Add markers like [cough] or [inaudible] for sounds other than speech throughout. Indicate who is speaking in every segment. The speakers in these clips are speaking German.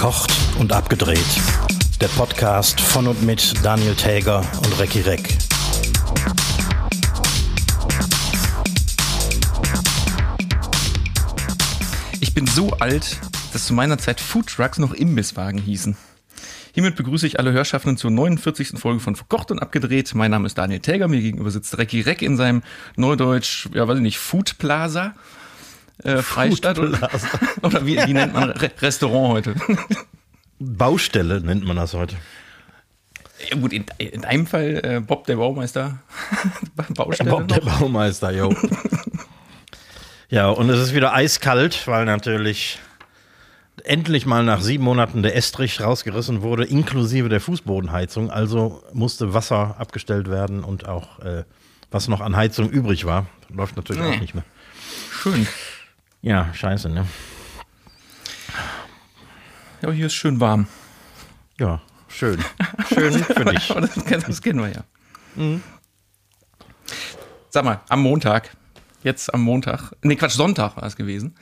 Speaker 1: Verkocht und abgedreht. Der Podcast von und mit Daniel Täger und Recki Reck.
Speaker 2: Ich bin so alt, dass zu meiner Zeit Foodtrucks noch Imbisswagen hießen. Hiermit begrüße ich alle Hörschaffenden zur 49. Folge von Verkocht und Abgedreht. Mein Name ist Daniel Täger, mir gegenüber sitzt Recki Reck in seinem Neudeutsch, ja weiß ich nicht, Food Plaza. Äh, Freistadt oder, [laughs] oder wie, wie nennt man Re Restaurant heute? [laughs]
Speaker 1: Baustelle nennt man das heute.
Speaker 2: Ja, gut, in, in einem Fall äh, Bob der Baumeister. [laughs]
Speaker 1: Baustelle Bob noch. der Baumeister, jo. ja, und es ist wieder eiskalt, weil natürlich endlich mal nach sieben Monaten der Estrich rausgerissen wurde, inklusive der Fußbodenheizung. Also musste Wasser abgestellt werden und auch äh, was noch an Heizung übrig war, läuft natürlich nee. auch nicht mehr.
Speaker 2: Schön.
Speaker 1: Ja, scheiße, ne?
Speaker 2: Ja, hier ist schön warm.
Speaker 1: Ja, schön. Schön [laughs] für dich.
Speaker 2: das, das kennen wir ja. Mhm. Sag mal, am Montag, jetzt am Montag, nee, Quatsch, Sonntag war es gewesen,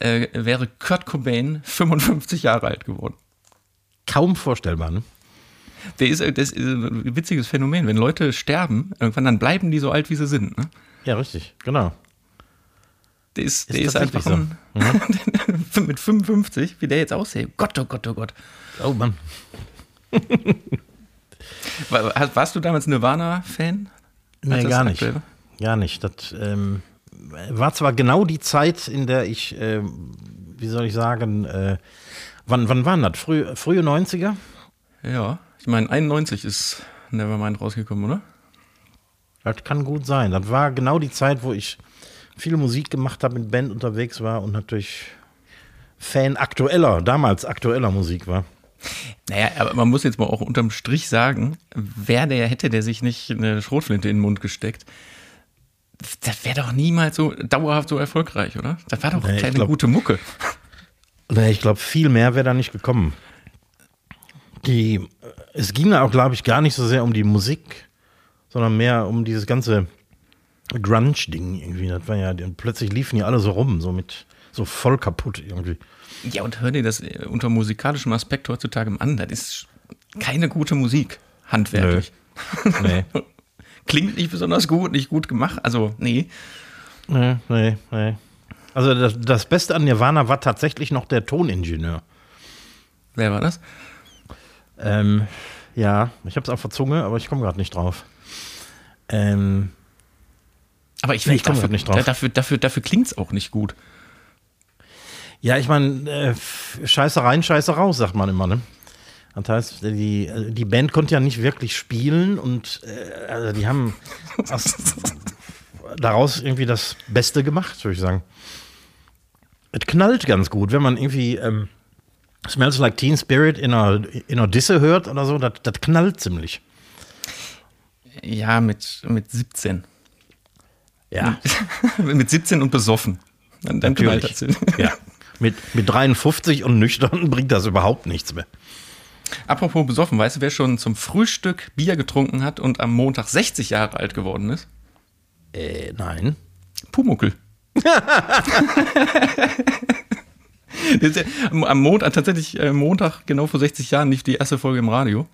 Speaker 2: äh, wäre Kurt Cobain 55 Jahre alt geworden.
Speaker 1: Kaum vorstellbar, ne?
Speaker 2: Der ist, das ist ein witziges Phänomen. Wenn Leute sterben, irgendwann dann bleiben die so alt, wie sie sind. Ne?
Speaker 1: Ja, richtig, genau.
Speaker 2: Der ist, der ist, ist einfach so. ein, mhm. [laughs] mit 55, wie der jetzt aussieht. Gott, oh Gott, oh Gott.
Speaker 1: Oh Mann. [laughs]
Speaker 2: Warst du damals Nirvana-Fan?
Speaker 1: Nee, gar nicht. Aktuell? Gar nicht. Das ähm, war zwar genau die Zeit, in der ich, äh, wie soll ich sagen, äh, wann, wann waren das? Früh, frühe 90er?
Speaker 2: Ja, ich meine, 91 ist Nevermind rausgekommen, oder?
Speaker 1: Das kann gut sein. Das war genau die Zeit, wo ich viel Musik gemacht habe, mit Band unterwegs war und natürlich Fan aktueller, damals aktueller Musik war.
Speaker 2: Naja, aber man muss jetzt mal auch unterm Strich sagen, wer der hätte, der sich nicht eine Schrotflinte in den Mund gesteckt, das wäre doch niemals so dauerhaft so erfolgreich, oder? Das war doch nee, keine glaub, gute Mucke.
Speaker 1: Nee, ich glaube, viel mehr wäre da nicht gekommen. Die, es ging da auch, glaube ich, gar nicht so sehr um die Musik, sondern mehr um dieses ganze Grunge-Ding irgendwie. Das war ja, plötzlich liefen die alle so rum, so mit, so voll kaputt irgendwie.
Speaker 2: Ja, und hör dir das äh, unter musikalischem Aspekt heutzutage an. Das ist keine gute Musik, handwerklich. Nö. Nee. [laughs] Klingt nicht besonders gut, nicht gut gemacht. Also, nee.
Speaker 1: Nee, nee, nee. Also, das, das Beste an Nirvana war tatsächlich noch der Toningenieur.
Speaker 2: Wer war das?
Speaker 1: Ähm, ja, ich hab's auf der Zunge, aber ich komme gerade nicht drauf. Ähm,
Speaker 2: aber ich, ich komme nicht drauf. Dafür, dafür, dafür klingt es auch nicht gut.
Speaker 1: Ja, ich meine, äh, Scheiße rein, Scheiße raus, sagt man immer, ne? Das heißt, die, die Band konnte ja nicht wirklich spielen und äh, also die haben aus, [laughs] daraus irgendwie das Beste gemacht, würde ich sagen. Es knallt ganz gut, wenn man irgendwie ähm, Smells Like Teen Spirit in einer, in einer Disse hört oder so, das, das knallt ziemlich.
Speaker 2: Ja, mit, mit 17.
Speaker 1: Ja.
Speaker 2: mit [laughs] 17 und besoffen.
Speaker 1: Dann, dann das. [laughs] Ja. Mit, mit 53 und nüchtern [laughs] bringt das überhaupt nichts mehr.
Speaker 2: Apropos besoffen, weißt du, wer schon zum Frühstück Bier getrunken hat und am Montag 60 Jahre alt geworden ist?
Speaker 1: Äh, nein.
Speaker 2: Pumuckel. am Montag, tatsächlich äh, Montag, genau vor 60 Jahren, lief die erste Folge im Radio.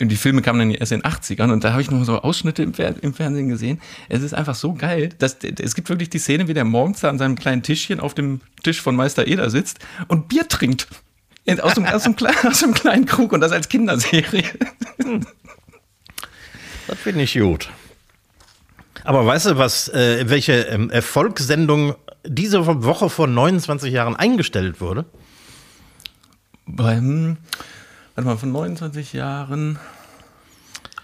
Speaker 2: Und die Filme kamen dann erst in den 80ern und da habe ich noch so Ausschnitte im, Fer im, Fernsehen gesehen. Es ist einfach so geil, dass es gibt wirklich die Szene, wie der morgens da an seinem kleinen Tischchen auf dem Tisch von Meister Eder sitzt und Bier trinkt. Aus dem, aus, dem, aus dem kleinen Krug und das als Kinderserie.
Speaker 1: Das finde ich gut. Aber weißt du, was, äh, welche ähm, Erfolgssendung diese Woche vor 29 Jahren eingestellt wurde?
Speaker 2: Beim, warte mal, von 29 Jahren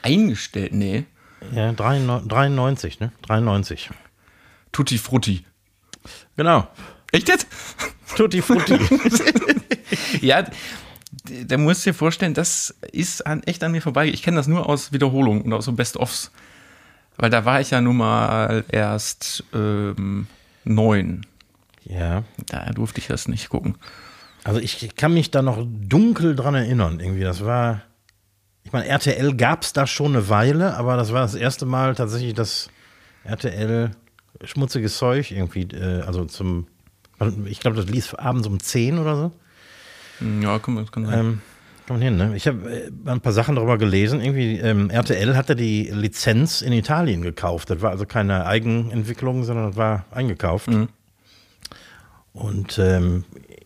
Speaker 2: eingestellt? Nee.
Speaker 1: Ja, 93, ne? 93.
Speaker 2: Tutti Frutti.
Speaker 1: Genau.
Speaker 2: Echt jetzt?
Speaker 1: Tutti Frutti. [laughs]
Speaker 2: ja, da musst du dir vorstellen, das ist an, echt an mir vorbei. Ich kenne das nur aus Wiederholungen und aus so Best-ofs. Weil da war ich ja nun mal erst ähm, neun.
Speaker 1: Ja.
Speaker 2: Da durfte ich das nicht gucken.
Speaker 1: Also ich kann mich da noch dunkel dran erinnern. Irgendwie, das war. Ich meine, RTL gab es da schon eine Weile, aber das war das erste Mal tatsächlich, dass RTL schmutziges Zeug irgendwie, äh, also zum ich glaube, das lief abends um 10 oder so.
Speaker 2: Ja, komm, das kann sein.
Speaker 1: Ähm, kann man hin, ne? Ich habe äh, ein paar Sachen darüber gelesen. Irgendwie, ähm, RTL hatte die Lizenz in Italien gekauft. Das war also keine Eigenentwicklung, sondern das war eingekauft.
Speaker 2: Mhm.
Speaker 1: Und ähm,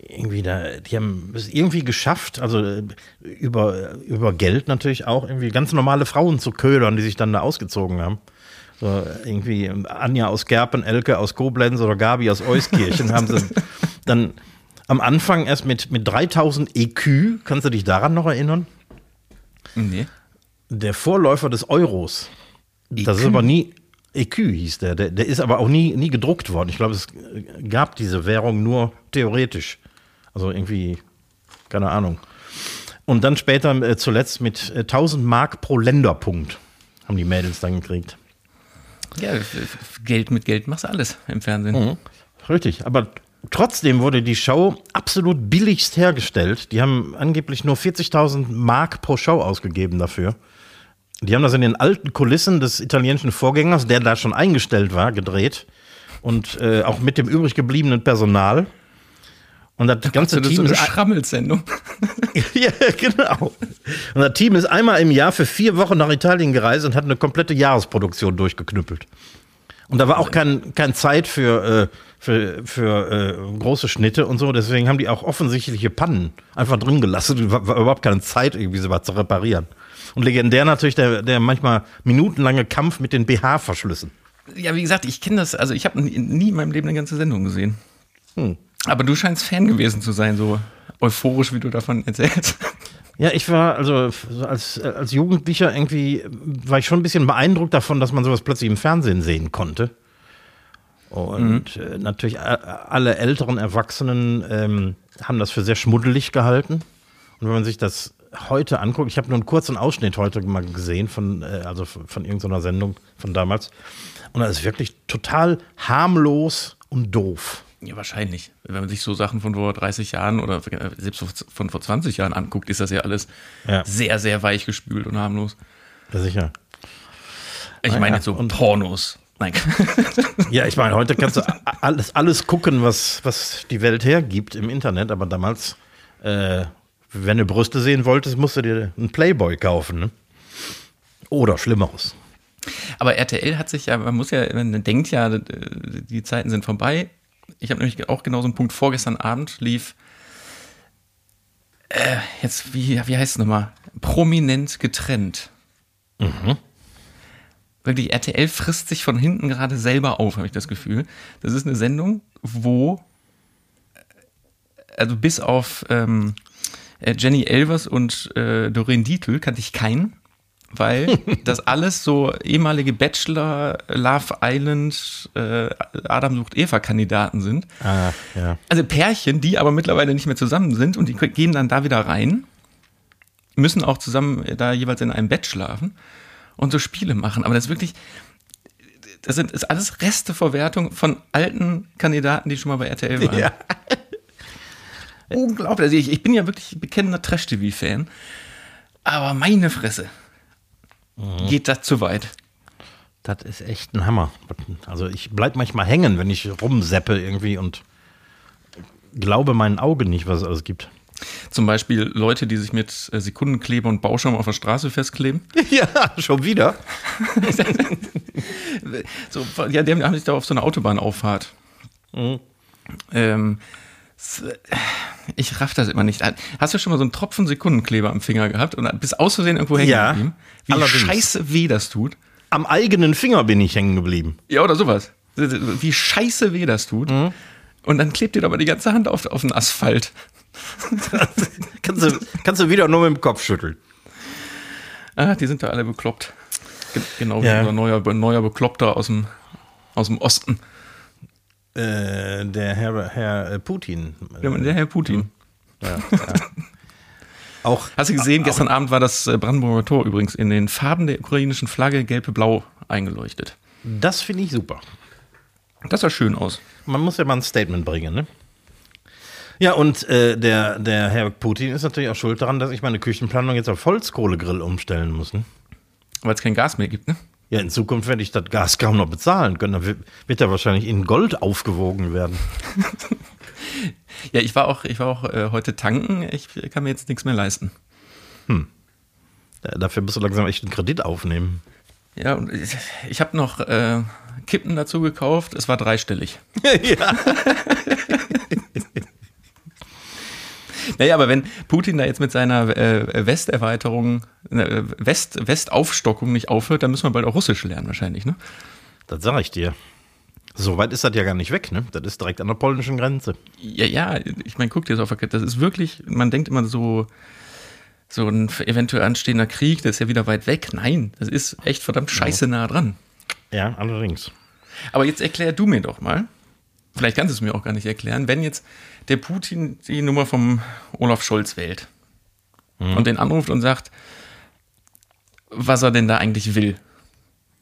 Speaker 1: irgendwie da, die haben es irgendwie geschafft, also äh, über, über Geld natürlich auch, irgendwie ganz normale Frauen zu ködern, die sich dann da ausgezogen haben. So irgendwie Anja aus Gerpen, Elke aus Koblenz oder Gabi aus Euskirchen [laughs] haben sie dann am Anfang erst mit, mit 3000 EQ, kannst du dich daran noch erinnern?
Speaker 2: Nee.
Speaker 1: Der Vorläufer des Euros. Das ist aber nie, EQ hieß der. der. Der ist aber auch nie, nie gedruckt worden. Ich glaube, es gab diese Währung nur theoretisch. Also irgendwie, keine Ahnung. Und dann später äh, zuletzt mit äh, 1000 Mark pro Länderpunkt haben die Mädels dann gekriegt.
Speaker 2: Ja, Geld mit Geld machst du alles im Fernsehen.
Speaker 1: Richtig, aber trotzdem wurde die Show absolut billigst hergestellt. Die haben angeblich nur 40.000 Mark pro Show ausgegeben dafür. Die haben das in den alten Kulissen des italienischen Vorgängers, der da schon eingestellt war, gedreht. Und äh, auch mit dem übrig gebliebenen Personal. Und das ganze
Speaker 2: ist so
Speaker 1: Team
Speaker 2: eine
Speaker 1: ist,
Speaker 2: Schrammelsendung. [laughs]
Speaker 1: ja, genau. Und das Team ist einmal im Jahr für vier Wochen nach Italien gereist und hat eine komplette Jahresproduktion durchgeknüppelt. Und da war auch kein, kein Zeit für, äh, für, für äh, große Schnitte und so. Deswegen haben die auch offensichtliche Pannen einfach drin gelassen. War, war überhaupt keine Zeit, irgendwie sowas zu reparieren. Und legendär natürlich der, der manchmal minutenlange Kampf mit den BH-Verschlüssen.
Speaker 2: Ja, wie gesagt, ich kenne das, also ich habe nie, nie in meinem Leben eine ganze Sendung gesehen.
Speaker 1: Hm.
Speaker 2: Aber du scheinst Fan gewesen zu sein, so euphorisch, wie du davon erzählst.
Speaker 1: Ja, ich war also so als, als Jugendlicher irgendwie, war ich schon ein bisschen beeindruckt davon, dass man sowas plötzlich im Fernsehen sehen konnte. Und äh, natürlich alle älteren Erwachsenen ähm, haben das für sehr schmuddelig gehalten. Und wenn man sich das heute anguckt, ich habe nur einen kurzen Ausschnitt heute mal gesehen von, äh, also von, von irgendeiner Sendung von damals. Und das ist wirklich total harmlos und doof.
Speaker 2: Ja, wahrscheinlich. Wenn man sich so Sachen von vor 30 Jahren oder selbst von vor 20 Jahren anguckt, ist das ja alles
Speaker 1: Ja.
Speaker 2: sehr, sehr weich gespült und harmlos.
Speaker 1: Ja, sicher.
Speaker 2: Ich
Speaker 1: Ah,
Speaker 2: meine
Speaker 1: ja.
Speaker 2: jetzt so
Speaker 1: Und-
Speaker 2: Pornos. Nein. [laughs]
Speaker 1: Ja, ich meine, heute kannst du alles, alles gucken, was, was die Welt hergibt im Internet, aber damals, äh, wenn du Brüste sehen wolltest, musst du dir einen Playboy kaufen. Ne? Oder Schlimmeres.
Speaker 2: Aber RTL hat sich ja, man muss ja, man denkt ja, die Zeiten sind vorbei. Ich habe nämlich auch genau so einen Punkt vorgestern Abend lief. Äh, jetzt, wie, wie heißt es nochmal? Prominent getrennt. Wirklich, RTL frisst sich von hinten gerade selber auf, habe ich das Gefühl. Das ist eine Sendung, wo, äh, also bis auf ähm, äh, Jenny Elvers und äh, Doreen Dietl kannte ich keinen, weil [laughs] das alles so ehemalige Bachelor, Love Island, äh, Adam sucht Eva-Kandidaten sind.
Speaker 1: Ah, ja.
Speaker 2: Also Pärchen, die aber mittlerweile nicht mehr zusammen sind und die gehen dann da wieder rein, müssen auch zusammen da jeweils in einem Bett schlafen und so Spiele machen. Aber das ist wirklich, das sind, ist alles Resteverwertung von alten Kandidaten, die schon mal bei RTL waren.
Speaker 1: Ja. [laughs]
Speaker 2: Unglaublich. Also ich, ich bin ja wirklich bekennender Trash-TV-Fan. Aber meine Fresse. Geht das zu weit?
Speaker 1: Das ist echt ein Hammer. Also ich bleib manchmal hängen, wenn ich rumseppe irgendwie und glaube meinen Augen nicht, was es alles gibt.
Speaker 2: Zum Beispiel Leute, die sich mit äh, Sekundenkleber und Bauschaum auf der Straße festkleben. [laughs]
Speaker 1: Ja, schon wieder. [laughs]
Speaker 2: So, ja, die haben, sich da auf so eine Autobahnauffahrt. Ähm, s- ich raff das immer nicht. Hast du schon mal so einen Tropfen Sekundenkleber am Finger gehabt und bist aus Versehen irgendwo hängen
Speaker 1: Ja,
Speaker 2: geblieben? Wie
Speaker 1: allerdings.
Speaker 2: scheiße weh das tut.
Speaker 1: Am eigenen Finger bin ich hängen geblieben.
Speaker 2: Ja, oder sowas. Wie scheiße weh das tut. Und dann klebt dir aber die ganze Hand auf, auf den Asphalt. [laughs]
Speaker 1: kannst, du, kannst du wieder nur mit dem Kopf schütteln.
Speaker 2: Ah, die sind da alle bekloppt. Ge genau wie
Speaker 1: Ja.
Speaker 2: unser neuer, neuer Bekloppter aus dem, aus dem Osten.
Speaker 1: Äh, der Herr, Herr äh, Putin.
Speaker 2: Der Herr Putin.
Speaker 1: Ja, ja. Auch
Speaker 2: Hast du gesehen, gestern Abend war das äh, Brandenburger Tor übrigens in den Farben der ukrainischen Flagge gelb-blau eingeleuchtet.
Speaker 1: das finde ich super.
Speaker 2: Das sah schön aus.
Speaker 1: Man muss ja mal ein Statement bringen, ne? Ja, und äh, der, der Herr Putin ist natürlich auch schuld daran, dass ich meine Küchenplanung jetzt auf Holzkohlegrill umstellen muss. Ne?
Speaker 2: Weil es kein Gas mehr gibt, ne?
Speaker 1: Ja, in Zukunft werde ich das Gas kaum noch bezahlen können. Dann wird- wird er wahrscheinlich in Gold aufgewogen werden. [laughs] [laughs]
Speaker 2: Ja, ich war auch, ich war auch äh, heute tanken. Ich kann mir jetzt nichts mehr leisten.
Speaker 1: Äh, Dafür musst du langsam echt einen Kredit aufnehmen.
Speaker 2: Ja, und ich, ich habe noch äh, Kippen dazu gekauft. Es war dreistellig. [laughs]
Speaker 1: ja.
Speaker 2: Naja, aber wenn Putin da jetzt mit seiner äh, Westerweiterung, äh, West, Westaufstockung nicht aufhört, dann müssen wir bald auch Russisch lernen wahrscheinlich, ne?
Speaker 1: Das sag ich dir. So weit ist das ja gar nicht weg, ne? Das ist direkt an der polnischen Grenze.
Speaker 2: Ja, ja, ich meine, guck dir das auf der Kette. Das ist wirklich, man denkt immer so, so ein eventuell anstehender Krieg, das ist ja wieder weit weg. Nein, das ist echt verdammt scheiße nah dran.
Speaker 1: Ja, allerdings.
Speaker 2: Aber jetzt erklär du mir doch mal, vielleicht kannst du es mir auch gar nicht erklären, wenn jetzt der Putin die Nummer vom Olaf Scholz wählt und den anruft und sagt, was er denn da eigentlich will.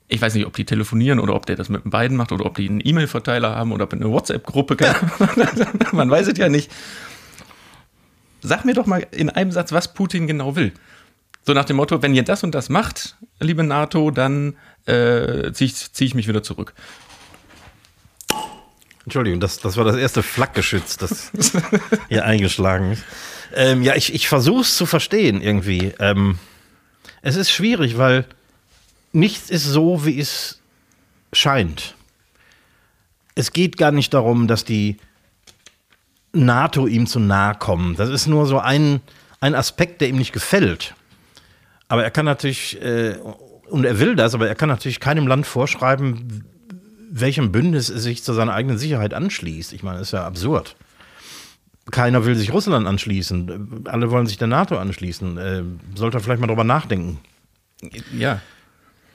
Speaker 2: Ich weiß nicht, ob die telefonieren oder ob der das mit den beiden macht oder ob die einen E-Mail-Verteiler haben oder ob eine WhatsApp-Gruppe. [laughs] Man weiß es ja nicht. Sag mir doch mal in einem Satz, was Putin genau will. So nach dem Motto, wenn ihr das und das macht, liebe NATO, dann äh, ziehe ich, zieh ich mich wieder zurück.
Speaker 1: Entschuldigung, das, das war das erste Flakgeschütz, das [laughs] hier eingeschlagen ist. Ähm, ja, ich, ich versuche es zu verstehen irgendwie. Ähm, es ist schwierig, weil nichts ist so, wie es scheint. Es geht gar nicht darum, dass die NATO ihm zu nahe kommen. Das ist nur so ein, ein Aspekt, der ihm nicht gefällt. Aber er kann natürlich, äh, und er will das, aber er kann natürlich keinem Land vorschreiben, welchem Bündnis es sich zu seiner eigenen Sicherheit anschließt. Ich meine, das ist ja absurd. Keiner will sich Russland anschließen. Alle wollen sich der NATO anschließen. Äh, sollte er vielleicht mal drüber nachdenken.
Speaker 2: Ja.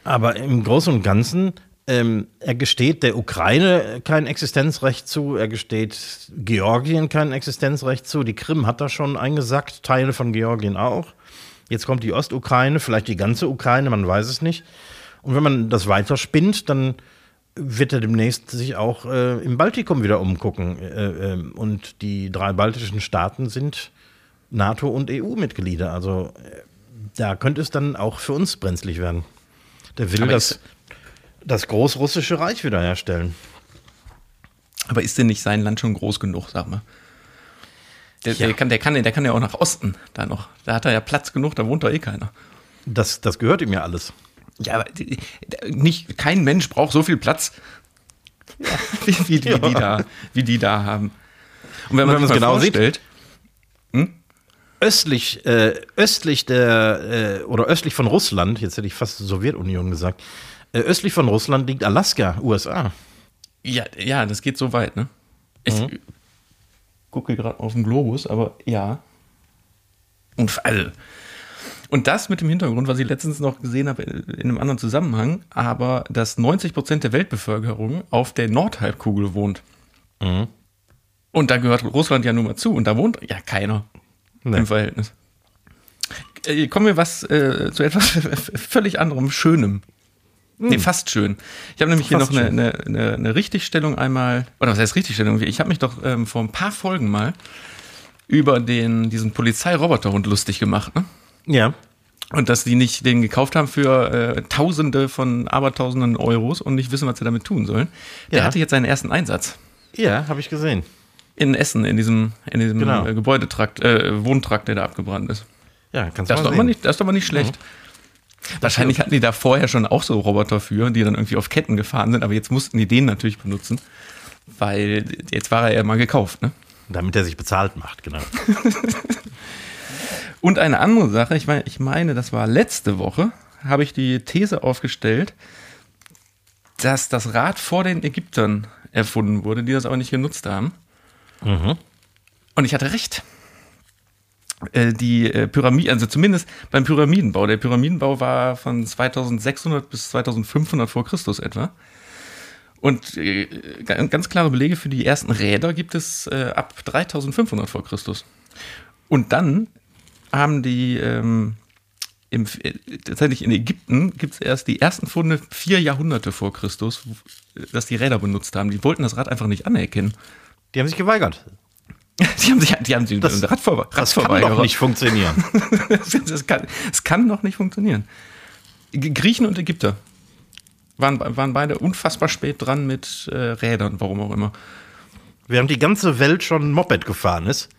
Speaker 1: Aber im Großen und Ganzen, ähm, er gesteht der Ukraine kein Existenzrecht zu, er gesteht Georgien kein Existenzrecht zu, die Krim hat er schon eingesackt, Teile von Georgien auch. Jetzt kommt die Ostukraine, vielleicht die ganze Ukraine, man weiß es nicht. Und wenn man das weiterspinnt, dann wird er demnächst sich auch äh, im Baltikum wieder umgucken. Äh, äh, und die drei baltischen Staaten sind NATO- und EU-Mitglieder. Also äh, da könnte es dann auch für uns brenzlig werden. Der will das, das großrussische Reich wiederherstellen.
Speaker 2: Aber ist denn nicht sein Land schon groß genug, sag mal? Der,
Speaker 1: Ja.
Speaker 2: der, kann, der, kann, der kann ja auch nach Osten da noch. Da hat er ja Platz genug, da wohnt doch eh keiner.
Speaker 1: Das, das gehört ihm ja alles.
Speaker 2: Ja, aber nicht, kein Mensch braucht so viel Platz, [laughs] wie, wie, die, die da, wie die da haben. Und wenn man,
Speaker 1: wenn man's
Speaker 2: mal
Speaker 1: genau sieht-
Speaker 2: vorstellt,
Speaker 1: Östlich, äh, östlich der, äh, oder östlich von Russland, jetzt hätte ich fast Sowjetunion gesagt, äh, östlich von Russland liegt Alaska, USA.
Speaker 2: ja, ja, das geht so weit, ne? Ich gucke gerade auf den Globus, aber ja. Und, also, und das mit dem Hintergrund, was ich letztens noch gesehen habe in einem anderen Zusammenhang, aber dass 90 Prozent der Weltbevölkerung auf der Nordhalbkugel wohnt. Und da gehört Russland ja nun mal zu und da wohnt ja keiner
Speaker 1: Nee.
Speaker 2: im Verhältnis. Äh, kommen wir was äh, zu etwas [laughs] völlig anderem, Schönem. Nee, fast schön. Ich habe nämlich hier
Speaker 1: Fast
Speaker 2: noch eine, eine, eine, eine Richtigstellung einmal, oder was heißt Richtigstellung? Ich habe mich doch ähm, vor ein paar Folgen mal über den, diesen Polizeiroboterhund lustig gemacht, ne?
Speaker 1: Ja.
Speaker 2: Und dass die nicht den gekauft haben für äh, Tausende von Abertausenden Euros und nicht wissen, was sie damit tun sollen. Der
Speaker 1: Ja.
Speaker 2: hatte jetzt seinen ersten Einsatz
Speaker 1: Ja, habe ich gesehen.
Speaker 2: In Essen, in diesem, in diesem
Speaker 1: Genau.
Speaker 2: äh, Gebäudetrakt, äh, Wohntrakt, der da abgebrannt ist.
Speaker 1: Ja, kannst
Speaker 2: Das
Speaker 1: du
Speaker 2: doch
Speaker 1: mal sehen.
Speaker 2: nicht, das ist doch mal nicht schlecht. Wahrscheinlich hatten die da vorher schon auch so Roboter für, die dann irgendwie auf Ketten gefahren sind, aber jetzt mussten die den natürlich benutzen, weil jetzt war er ja mal gekauft. Ne?
Speaker 1: Damit er sich bezahlt macht, genau. [laughs]
Speaker 2: Und eine andere Sache, ich meine, ich meine, das war letzte Woche, habe ich die These aufgestellt, dass das Rad vor den Ägyptern erfunden wurde, die das aber nicht genutzt haben. Und ich hatte recht. Äh, Die äh, Pyramiden, also zumindest beim Pyramidenbau. Der Pyramidenbau war von 2600 bis 2500 vor Christus etwa. Und äh, ga- ganz klare Belege für die ersten Räder gibt es ab 3500 vor Christus. Und dann haben die ähm, im, tatsächlich in Ägypten gibt es erst die ersten Funde vier Jahrhunderte vor Christus, dass die Räder benutzt haben. Die wollten das Rad einfach nicht anerkennen.
Speaker 1: Die haben sich geweigert. [laughs]
Speaker 2: Die haben sich, die haben sich
Speaker 1: Das-
Speaker 2: Radver
Speaker 1: Das kann doch nicht funktionieren. [laughs]
Speaker 2: das, kann, das kann doch nicht funktionieren. Griechen und Ägypter waren, waren beide unfassbar spät dran mit äh, Rädern, warum auch immer.
Speaker 1: während die ganze Welt schon Moped gefahren ist,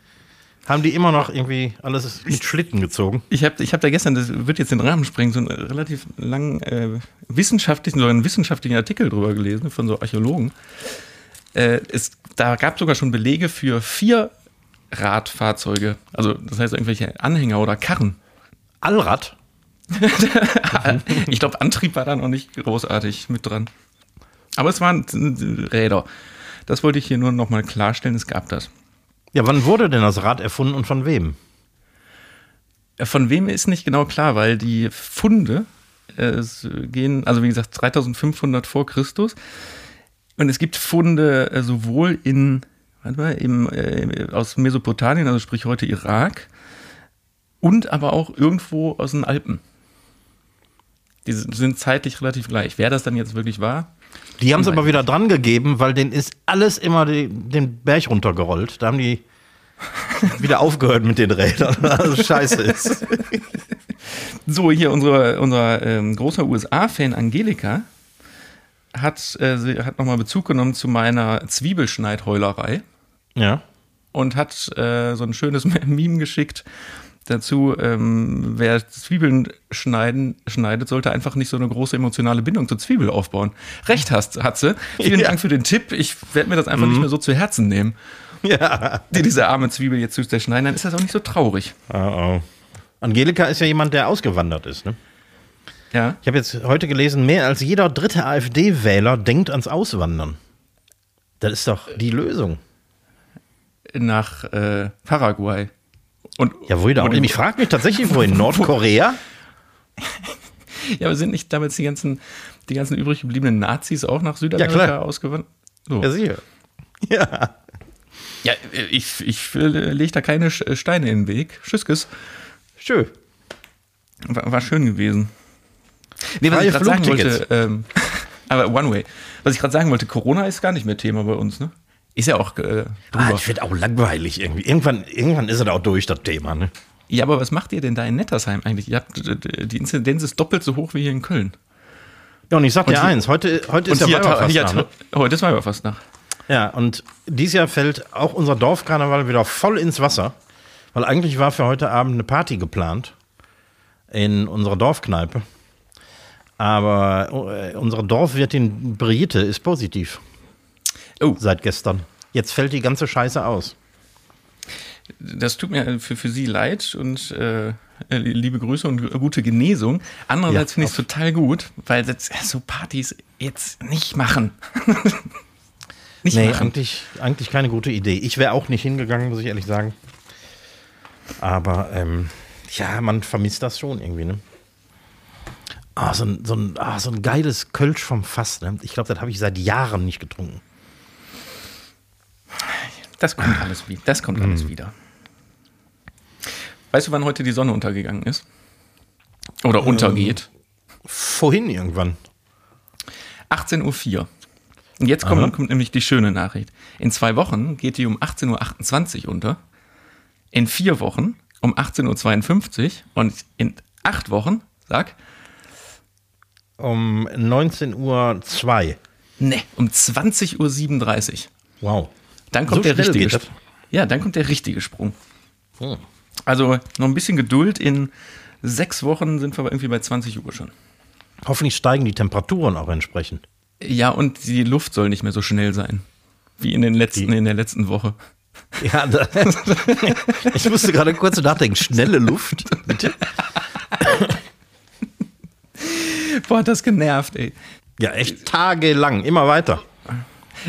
Speaker 1: haben die immer noch irgendwie alles mit Schlitten gezogen.
Speaker 2: Ich habe ich hab da gestern, das wird jetzt den Rahmen sprengen, so einen relativ langen äh, wissenschaftlichen oder einen wissenschaftlichen Artikel drüber gelesen von so Archäologen. Äh, es, da gab es sogar schon Belege für vier Radfahrzeuge. Also das heißt irgendwelche Anhänger oder Karren.
Speaker 1: Allrad? [laughs]
Speaker 2: ich glaube, Antrieb war da noch nicht großartig mit dran. Aber es waren Räder. Das wollte ich hier nur noch mal klarstellen, es gab das.
Speaker 1: Ja, wann wurde denn das Rad erfunden und von wem?
Speaker 2: Von wem ist nicht genau klar, weil die Funde äh, gehen, also wie gesagt, 3500 vor Christus. Und es gibt Funde äh, sowohl in, warte mal, im, äh, aus Mesopotamien, also sprich heute Irak, und aber auch irgendwo aus den Alpen. Die sind zeitlich relativ gleich. Wer das dann jetzt wirklich war,
Speaker 1: die haben es aber wieder dran gegeben, weil denen ist alles immer die, den Berg runtergerollt. Da haben die [laughs] wieder aufgehört mit den Rädern, [laughs] also scheiße ist.
Speaker 2: So, hier unser, unser ähm, großer USA-Fan Angelika hat, äh, sie hat nochmal Bezug genommen zu meiner Zwiebelschneidheulerei.
Speaker 1: Ja.
Speaker 2: Und hat äh, so ein schönes [laughs] Meme geschickt, dazu, ähm, wer Zwiebeln schneiden, schneidet, sollte einfach nicht so eine große emotionale Bindung zur Zwiebel aufbauen. Recht hast, hat sie. Vielen [laughs] ja. Dank für den Tipp. Ich werde mir das einfach mhm. nicht mehr so zu Herzen nehmen. Ja. Die diese arme Zwiebel jetzt zu zerschneiden, dann ist das auch nicht so traurig.
Speaker 1: Oh, oh. Angelika ist ja jemand, der ausgewandert ist, ne?
Speaker 2: Ja.
Speaker 1: Ich habe jetzt heute gelesen, mehr als jeder dritte AfD-Wähler denkt ans Auswandern. Das ist doch die Lösung.
Speaker 2: Nach äh, Paraguay.
Speaker 1: Und, ja, wo da auch. Ich frage mich tatsächlich, [laughs] wo in Nordkorea?
Speaker 2: ja, aber sind nicht damals die ganzen, die ganzen übrig gebliebenen Nazis auch nach Südamerika ja, ausgewandert?
Speaker 1: So. Ja, sicher. [laughs] Ja.
Speaker 2: Ja, ich, ich lege da keine Steine in den Weg. Tschüsskes.
Speaker 1: Schön.
Speaker 2: War, war schön gewesen. Nee, was ich gerade sagen wollte, ähm, [laughs] aber One Way. Was ich gerade sagen wollte, Corona ist gar nicht mehr Thema bei uns, ne? Ist ja auch. Äh,
Speaker 1: ah, ich finde auch langweilig irgendwie. Irgendwann, irgendwann ist es auch durch, das Thema, ne?
Speaker 2: Ja, aber was macht ihr denn da in Nettersheim eigentlich? Ihr habt, die Inzidenz ist doppelt so hoch wie hier in Köln.
Speaker 1: Ja, und ich sag und dir eins, heute, heute ist
Speaker 2: ja Weiberfastnacht. Ne? Heute ist Weiberfastnacht.
Speaker 1: Ja, und dieses Jahr fällt auch unser Dorfkarneval wieder voll ins Wasser, weil eigentlich war für heute Abend eine Party geplant in unserer Dorfkneipe. Aber äh, unsere Dorfwirtin Brigitte ist positiv. Oh. Seit gestern. Jetzt fällt die ganze Scheiße aus.
Speaker 2: Das tut mir für, für Sie leid und äh, liebe Grüße und gute Genesung. Andererseits ja, finde ich es total gut, weil jetzt, so Partys jetzt nicht machen. [laughs]
Speaker 1: nicht nee, machen. Eigentlich, eigentlich keine gute Idee. Ich wäre auch nicht hingegangen, muss ich ehrlich sagen. Aber ähm, ja, man vermisst das schon irgendwie, ne? Ah, so ein, so ein, ah, so ein geiles Kölsch vom Fass. Ne? Ich glaube, das habe ich seit Jahren nicht getrunken.
Speaker 2: Das kommt alles, wieder. das kommt alles mhm. wieder. Weißt du, wann heute die Sonne untergegangen ist? Oder ähm, untergeht?
Speaker 1: Vorhin irgendwann.
Speaker 2: 18.04 Uhr. Und jetzt kommt, kommt, nämlich die schöne Nachricht. In zwei Wochen geht die um 18.28 Uhr unter. In vier Wochen um 18.52 Uhr. Und in acht Wochen, sag.
Speaker 1: Um 19.02 Uhr.
Speaker 2: Ne, um 20.37 Uhr.
Speaker 1: Wow.
Speaker 2: Dann kommt so der richtige Sprung. Ja, dann kommt der richtige Sprung. Hm. Also noch ein bisschen Geduld. In sechs Wochen sind wir irgendwie bei 20 Uhr schon.
Speaker 1: Hoffentlich steigen die Temperaturen auch entsprechend.
Speaker 2: Ja, und die Luft soll nicht mehr so schnell sein. Wie in, den letzten, die. in der letzten Woche.
Speaker 1: Ja, da, [laughs] [laughs] ich musste gerade kurz nachdenken. Schnelle Luft, bitte. [laughs]
Speaker 2: Boah, hat das genervt, ey.
Speaker 1: Ja, echt tagelang, immer weiter.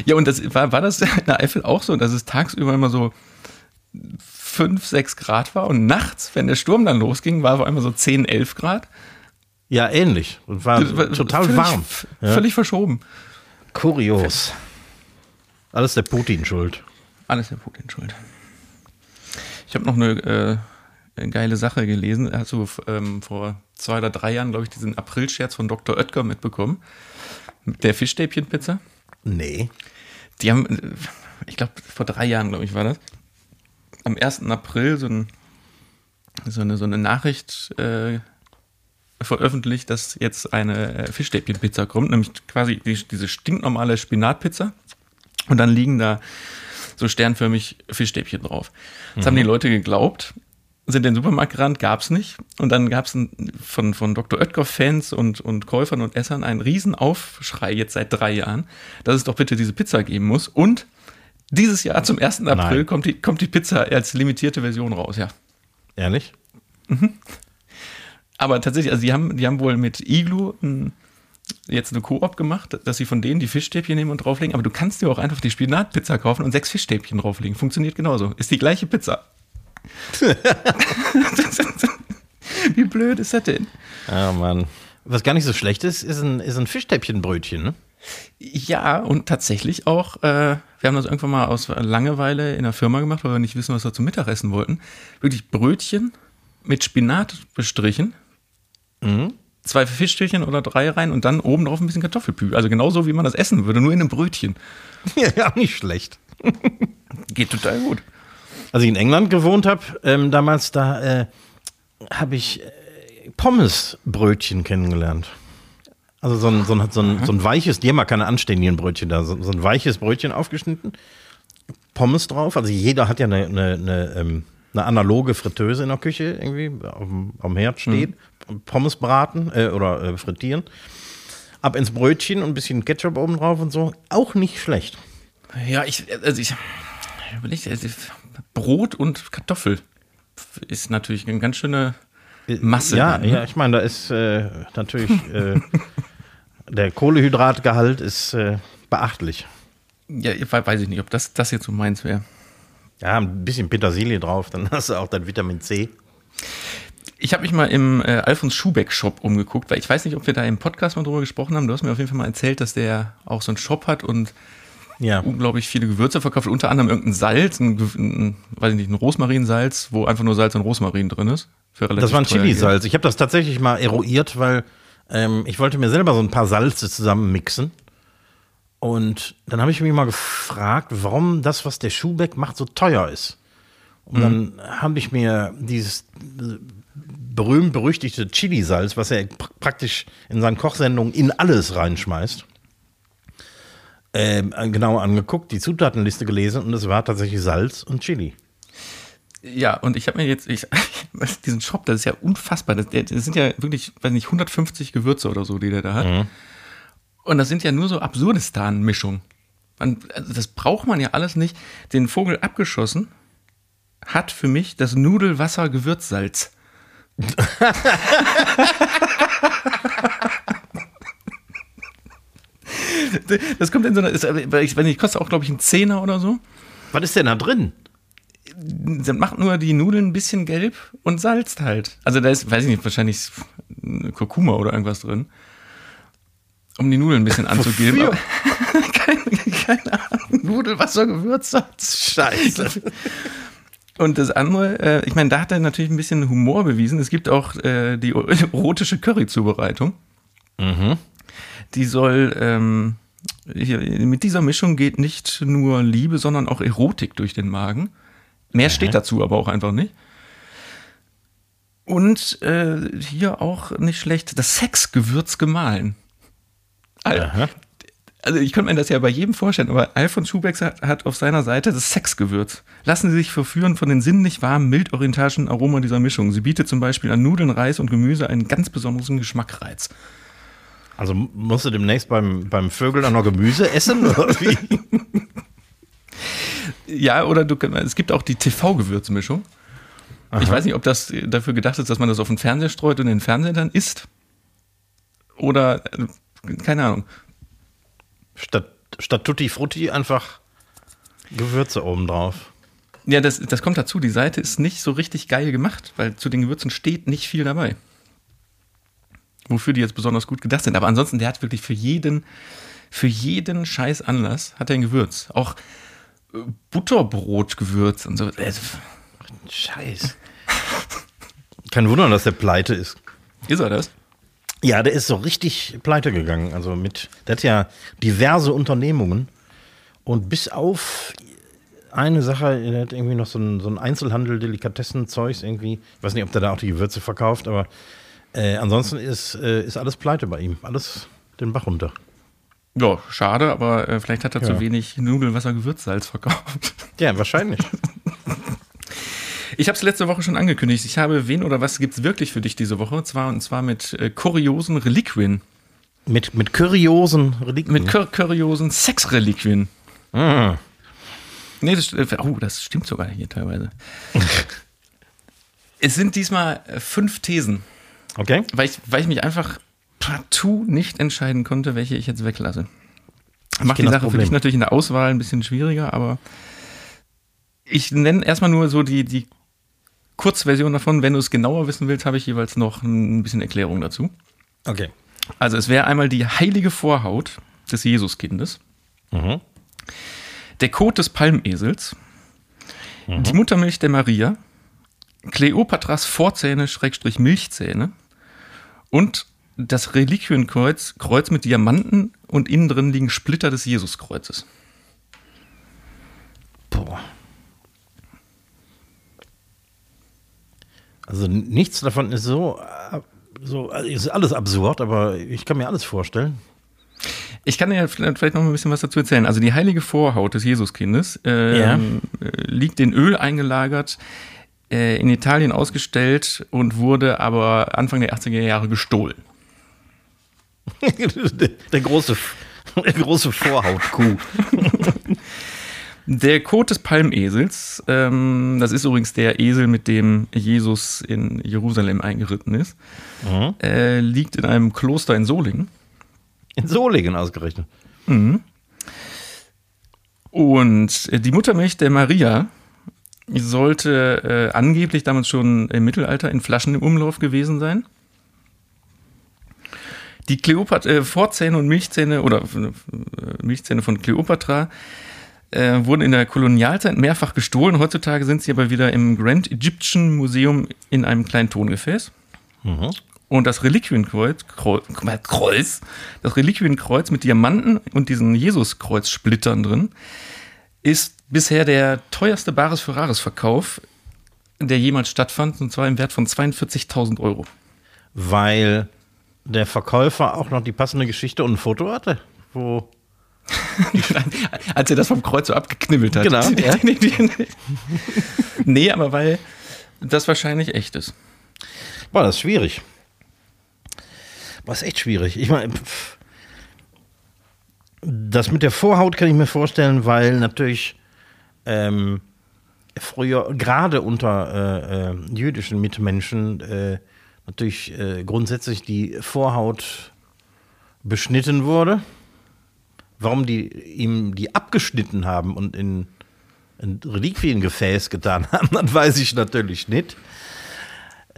Speaker 2: Ja, und das war, war das in der Eifel auch so, dass es tagsüber immer so 5, 6 Grad war und nachts, wenn der Sturm dann losging, war es auf einmal so 10, 11 Grad.
Speaker 1: Ja, ähnlich. Und war, war total
Speaker 2: völlig,
Speaker 1: warm.
Speaker 2: Ja. Völlig verschoben.
Speaker 1: Kurios. Alles der Putin schuld.
Speaker 2: Alles der Putin schuld. Ich habe noch eine äh, geile Sache gelesen. Hast du ähm, vor zwei oder drei Jahren, glaube ich, diesen April-Scherz von Dr. Oetker mitbekommen? Mit der Fischstäbchenpizza?
Speaker 1: Nee.
Speaker 2: Die haben, ich glaube, vor drei Jahren, glaube ich, war das, am 1. April so, ein, so, eine, so eine Nachricht äh, veröffentlicht, dass jetzt eine äh, Fischstäbchenpizza kommt, nämlich quasi die, diese stinknormale Spinatpizza. Und dann liegen da so sternförmig Fischstäbchen drauf. Das mhm. haben die Leute geglaubt, sind in den Supermarkt gerannt, gab's nicht. Und dann gab's von, von Dr. Oetker-Fans und, und Käufern und Essern einen riesen Aufschrei jetzt seit drei Jahren, dass es doch bitte diese Pizza geben muss. Und dieses Jahr zum 1. April kommt die, kommt die Pizza als limitierte Version raus, ja.
Speaker 1: Ehrlich?
Speaker 2: Mhm. Aber tatsächlich, also die haben, die haben wohl mit Iglu ein, jetzt eine Koop gemacht, dass sie von denen die Fischstäbchen nehmen und drauflegen. Aber du kannst dir auch einfach die Spinatpizza kaufen und sechs Fischstäbchen drauflegen. Funktioniert genauso. Ist die gleiche Pizza. [laughs] Wie blöd ist das denn?
Speaker 1: Ja, Mann. Was gar nicht so schlecht ist, ist ein, ist ein Fischstäbchenbrötchen, ne?
Speaker 2: Ja, und tatsächlich auch, äh, wir haben das irgendwann mal aus Langeweile in der Firma gemacht, weil wir nicht wissen, was wir zum Mittagessen wollten. Wirklich Brötchen mit Spinat bestrichen. Mhm. Zwei Fischstückchen oder drei rein und dann oben drauf ein bisschen Kartoffelpü. Also genauso wie man das essen würde, nur in einem Brötchen. [laughs]
Speaker 1: Ja, nicht schlecht.
Speaker 2: Geht total gut.
Speaker 1: Als ich in England gewohnt habe, ähm, damals, da äh, habe ich äh, Pommesbrötchen kennengelernt. Also so ein, so ein, so ein, so ein weiches, die haben ja keine anständigen Brötchen da, so, so, ein weiches Brötchen aufgeschnitten, Pommes drauf. Also jeder hat ja eine, eine, eine, ähm, eine analoge Fritteuse in der Küche irgendwie, auf dem, auf dem Herd steht. Mhm. Pommes braten äh, oder äh, frittieren. Ab ins Brötchen und ein bisschen Ketchup oben drauf und so. Auch nicht schlecht.
Speaker 2: Ja, ich, also ich, ich also Brot und Kartoffel ist natürlich eine ganz schöne Masse.
Speaker 1: Ja, dann, ne? ja ich meine, da ist äh, natürlich äh, [laughs] der Kohlehydratgehalt ist äh, beachtlich.
Speaker 2: Ja, weiß ich nicht, ob das, das jetzt so meins wäre.
Speaker 1: Ja, ein bisschen Petersilie drauf, dann hast du auch dein Vitamin C.
Speaker 2: Ich habe mich mal im äh, Alfons Schubeck Shop umgeguckt, weil ich weiß nicht, ob wir da im Podcast mal drüber gesprochen haben. Du hast mir auf jeden Fall mal erzählt, dass der auch so einen Shop hat und ja. unglaublich viele Gewürze verkauft, unter anderem irgendein Salz, ein, ein, weiß ich nicht, ein Rosmarinsalz, wo einfach nur Salz und Rosmarin drin ist.
Speaker 1: das war ein Chili-Salz. Ich habe das tatsächlich mal eruiert, weil ähm, ich wollte mir selber so ein paar Salze zusammen mixen. Und dann habe ich mich mal gefragt, warum das, was der Schuhbeck macht, so teuer ist. Und mhm. dann habe ich mir dieses berühmt-berüchtigte Chili-Salz, was er praktisch in seinen Kochsendungen in alles reinschmeißt, äh, genau angeguckt, die Zutatenliste gelesen und es war tatsächlich Salz und Chili.
Speaker 2: Ja, und ich habe mir jetzt, ich, [laughs] diesen Shop, das ist ja unfassbar. Das, das, sind ja wirklich, weiß nicht, 150 Gewürze oder so, die der da hat. Mhm. Und das sind ja nur so Absurdistan-Mischungen. Also das braucht man ja alles nicht. Den Vogel abgeschossen hat für mich das Nudelwasser-Gewürzsalz. [laughs] [laughs] [laughs] das kommt in so einer, ich weiß nicht, kostet auch, glaube ich, einen Zehner oder so.
Speaker 1: Was ist denn da drin?
Speaker 2: Das macht nur die Nudeln ein bisschen gelb und salzt halt. Also da ist, weiß ich nicht, wahrscheinlich Kurkuma oder irgendwas drin. Um die Nudeln ein bisschen anzugeben. [laughs] keine, keine Ahnung. Nudelwasser, Gewürzsalz. Scheiße. Und das andere, äh, ich meine, da hat er natürlich ein bisschen Humor bewiesen. Es gibt auch äh, die [laughs] erotische Curry-Zubereitung. Mhm. Die soll ähm, hier, mit dieser Mischung geht nicht nur Liebe, sondern auch Erotik durch den Magen. Mehr Aha. steht dazu aber auch einfach nicht. Und äh, hier auch nicht schlecht, das Sexgewürz gemahlen. Aha. Also ich könnte mir das ja bei jedem vorstellen, aber Alfons Schubeck hat auf seiner Seite das Sexgewürz. Lassen Sie sich verführen von den sinnlich warmen, mild-orientalischen Aromen dieser Mischung. Sie bietet zum Beispiel an Nudeln, Reis und Gemüse einen ganz besonderen Geschmackreiz.
Speaker 1: Also musst du demnächst beim, beim Vögel auch noch Gemüse essen? Oder wie? [laughs]
Speaker 2: ja, oder du, es gibt auch die TV-Gewürzmischung. Ich weiß nicht, ob das dafür gedacht ist, dass man das auf den Fernseher streut und den Fernseher dann isst. Oder, äh, keine Ahnung.
Speaker 1: Statt, statt Tutti Frutti einfach Gewürze obendrauf.
Speaker 2: Ja, das, das kommt dazu. Die Seite ist nicht so richtig geil gemacht, weil zu den Gewürzen steht nicht viel dabei wofür die jetzt besonders gut gedacht sind. Aber ansonsten, der hat wirklich für jeden, für jeden scheiß Anlass hat er ein Gewürz. Auch äh, Butterbrotgewürz und so. Äh,
Speaker 1: Scheiß. Kein Wunder, dass der pleite ist.
Speaker 2: Ist er das?
Speaker 1: Ja, der ist so richtig pleite gegangen. Also mit, der hat ja diverse Unternehmungen und bis auf eine Sache, der hat irgendwie noch so ein, so ein Einzelhandel, Delikatessen-Zeugs irgendwie. Ich weiß nicht, ob der da auch die Gewürze verkauft, aber äh, ansonsten ist, äh, ist alles pleite bei ihm. Alles den Bach runter.
Speaker 2: Ja, schade, aber äh, vielleicht hat er
Speaker 1: Ja.
Speaker 2: zu wenig Nudelwasser Gewürzsalz verkauft. [laughs]
Speaker 1: Ja, wahrscheinlich.
Speaker 2: Ich habe es letzte Woche schon angekündigt. Ich habe wen oder was gibt's wirklich für dich diese Woche? Und zwar, und zwar mit äh, kuriosen Reliquien.
Speaker 1: mit, mit kuriosen Reliquien.
Speaker 2: Mit kur kuriosen Sexreliquien.
Speaker 1: Ah.
Speaker 2: Nee, das, äh, oh, das stimmt sogar hier teilweise. [laughs] es sind diesmal äh, fünf Thesen,
Speaker 1: Okay.
Speaker 2: weil ich, weil ich mich einfach partout nicht entscheiden konnte, welche ich jetzt weglasse. Macht die Sache für dich natürlich in der Auswahl ein bisschen schwieriger, aber ich nenne erstmal nur so die, die Kurzversion davon. Wenn du es genauer wissen willst, habe ich jeweils noch ein bisschen Erklärung dazu.
Speaker 1: Okay.
Speaker 2: Also es wäre einmal die heilige Vorhaut des Jesuskindes,
Speaker 1: Mhm.
Speaker 2: der Kot des Palmesels, die Muttermilch der Maria, Kleopatras Vorzähne Schrägstrich Milchzähne und das Reliquienkreuz Kreuz mit Diamanten und innen drin liegen Splitter des Jesuskreuzes.
Speaker 1: Boah. Also nichts davon ist so, äh, so also ist alles absurd, aber ich kann mir alles vorstellen.
Speaker 2: Ich kann dir ja vielleicht noch ein bisschen was dazu erzählen. Also die heilige Vorhaut des Jesuskindes ähm, äh, liegt in Öl eingelagert, äh, in Italien ausgestellt und wurde aber Anfang der 80er Jahre gestohlen. [laughs]
Speaker 1: der, große, der große Vorhautkuh.
Speaker 2: Der Kot des Palmesels, ähm, das ist übrigens der Esel, mit dem Jesus in Jerusalem eingeritten ist,
Speaker 1: Mhm.
Speaker 2: äh, liegt in einem Kloster in Solingen.
Speaker 1: In Solingen ausgerechnet.
Speaker 2: Und äh, die Muttermilch der Maria sollte äh, angeblich damals schon im Mittelalter in Flaschen im Umlauf gewesen sein. Die Kleopat äh, Vorzähne und Milchzähne oder äh, Milchzähne von Kleopatra äh, wurden in der Kolonialzeit mehrfach gestohlen. Heutzutage sind sie aber wieder im Grand Egyptian Museum in einem kleinen Tongefäß. Und das Reliquienkreuz, Kreuz, Kreuz, das Reliquienkreuz mit Diamanten und diesen Jesuskreuzsplittern drin, ist bisher der teuerste Bares für Rares Verkauf, der jemals stattfand, und zwar im Wert von 42.000 Euro.
Speaker 1: Weil der Verkäufer auch noch die passende Geschichte und ein Foto hatte, wo [laughs]
Speaker 2: Als er das vom Kreuz so abgeknibbelt hat.
Speaker 1: Genau, [laughs] ja.
Speaker 2: nee, aber weil das wahrscheinlich echt ist.
Speaker 1: Boah, das ist schwierig. Boah, ist echt schwierig. Ich meine, das mit der Vorhaut kann ich mir vorstellen, weil natürlich ähm, früher, gerade unter äh, äh, jüdischen Mitmenschen, äh, natürlich äh, grundsätzlich die Vorhaut beschnitten wurde. Warum die ihm die abgeschnitten haben und in ein Reliquiengefäß getan haben, [laughs] das weiß ich natürlich nicht.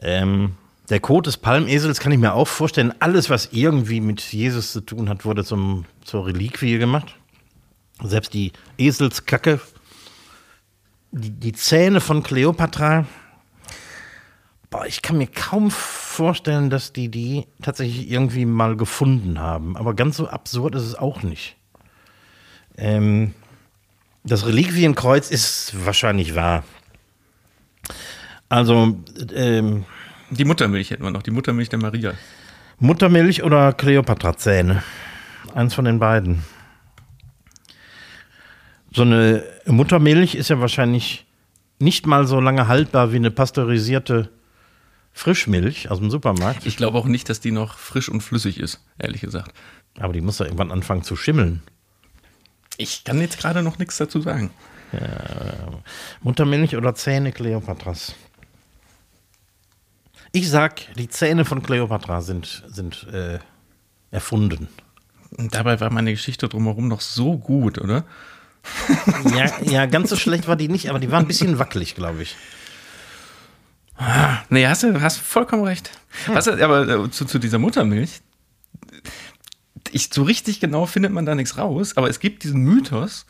Speaker 1: Ähm, der Kot des Palmesels kann ich mir auch vorstellen. Alles, was irgendwie mit Jesus zu tun hat, wurde zum, zur Reliquie gemacht. Selbst die Eselskacke, die, die Zähne von Kleopatra. Boah, ich kann mir kaum vorstellen, dass die die tatsächlich irgendwie mal gefunden haben. Aber ganz so absurd ist es auch nicht. Ähm, das Reliquienkreuz ist wahrscheinlich wahr. Also, ähm,
Speaker 2: Die Muttermilch hätten wir noch, die Muttermilch der Maria.
Speaker 1: Muttermilch oder Kleopatra-Zähne? Eins von den beiden. So eine Muttermilch ist ja wahrscheinlich nicht mal so lange haltbar wie eine pasteurisierte Frischmilch aus dem Supermarkt.
Speaker 2: Ich glaube auch nicht, dass die noch frisch und flüssig ist, ehrlich gesagt.
Speaker 1: Aber die muss ja irgendwann anfangen zu schimmeln.
Speaker 2: Ich kann jetzt gerade noch nichts dazu sagen.
Speaker 1: Muttermilch oder Zähne Kleopatras? Ich sag, die Zähne von Kleopatra sind, sind äh, erfunden.
Speaker 2: Und dabei war meine Geschichte drumherum noch so gut, oder?
Speaker 1: Ja, ja, ganz so schlecht war die nicht, aber die war ein bisschen wackelig, glaube ich.
Speaker 2: Nee, hast du hast vollkommen recht. Was, aber äh, zu, zu dieser Muttermilch, ich, so richtig genau findet man da nichts raus, aber es gibt diesen Mythos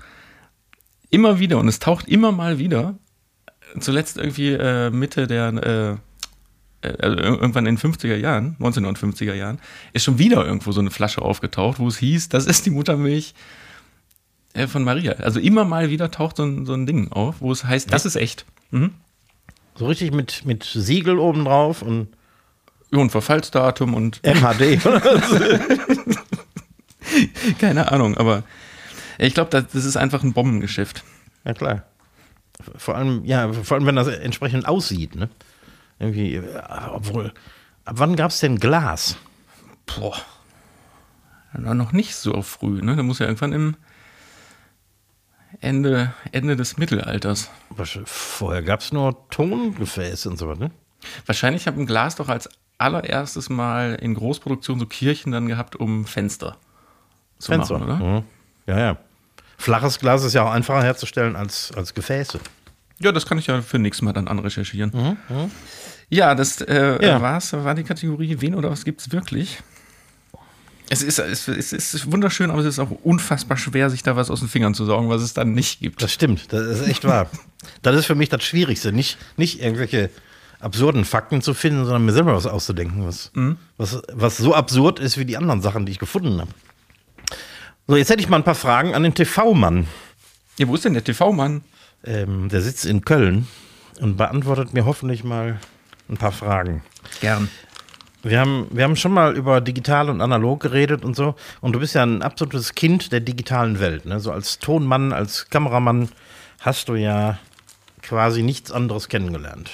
Speaker 2: immer wieder und es taucht immer mal wieder, zuletzt irgendwie äh, Mitte der, äh, äh, also ir- irgendwann in den 50er Jahren, 1950er Jahren, ist schon wieder irgendwo so eine Flasche aufgetaucht, wo es hieß, das ist die Muttermilch äh, von Maria. Also immer mal wieder taucht so ein, so ein Ding auf, wo es heißt, das ist echt. Mhm.
Speaker 1: So richtig mit, mit Siegel oben drauf und
Speaker 2: Ja, Und Verfallsdatum und
Speaker 1: MHD. [laughs]
Speaker 2: Keine Ahnung, aber ich glaube, das, das ist einfach ein Bombengeschäft.
Speaker 1: Ja, klar. Vor allem, ja, vor allem, wenn das entsprechend aussieht, ne? Irgendwie, äh, obwohl, ab wann gab es denn Glas?
Speaker 2: Boah. Noch nicht so früh, ne? Da muss ja irgendwann im Ende, Ende des Mittelalters.
Speaker 1: Vorher gab es nur Tongefäße und so was, ne?
Speaker 2: Wahrscheinlich haben Glas doch als allererstes Mal in Großproduktion so Kirchen dann gehabt, um Fenster zu
Speaker 1: Fenster.
Speaker 2: machen, oder?
Speaker 1: Mhm. Ja, ja. Flaches Glas ist ja auch einfacher herzustellen als, als Gefäße.
Speaker 2: Ja, das kann ich ja für nächstes Mal dann anrecherchieren. Ja, das äh,
Speaker 1: Ja.
Speaker 2: war's, war die Kategorie Wen oder was gibt's wirklich? Es ist, es, ist, es ist wunderschön, aber es ist auch unfassbar schwer, sich da was aus den Fingern zu saugen, was es dann nicht gibt.
Speaker 1: Das stimmt, das ist echt wahr. Das ist für mich das Schwierigste, nicht, nicht irgendwelche absurden Fakten zu finden, sondern mir selber was auszudenken, was, was, was so absurd ist wie die anderen Sachen, die ich gefunden habe. So, jetzt hätte ich mal ein paar Fragen an den TV-Mann.
Speaker 2: Ja, wo ist denn der TV-Mann?
Speaker 1: Ähm, der sitzt in Köln und beantwortet mir hoffentlich mal ein paar Fragen.
Speaker 2: Gern.
Speaker 1: Wir haben, wir haben schon mal über digital und analog geredet und so. Und du bist ja ein absolutes Kind der digitalen Welt. Ne? So als Tonmann, als Kameramann hast du ja quasi nichts anderes kennengelernt.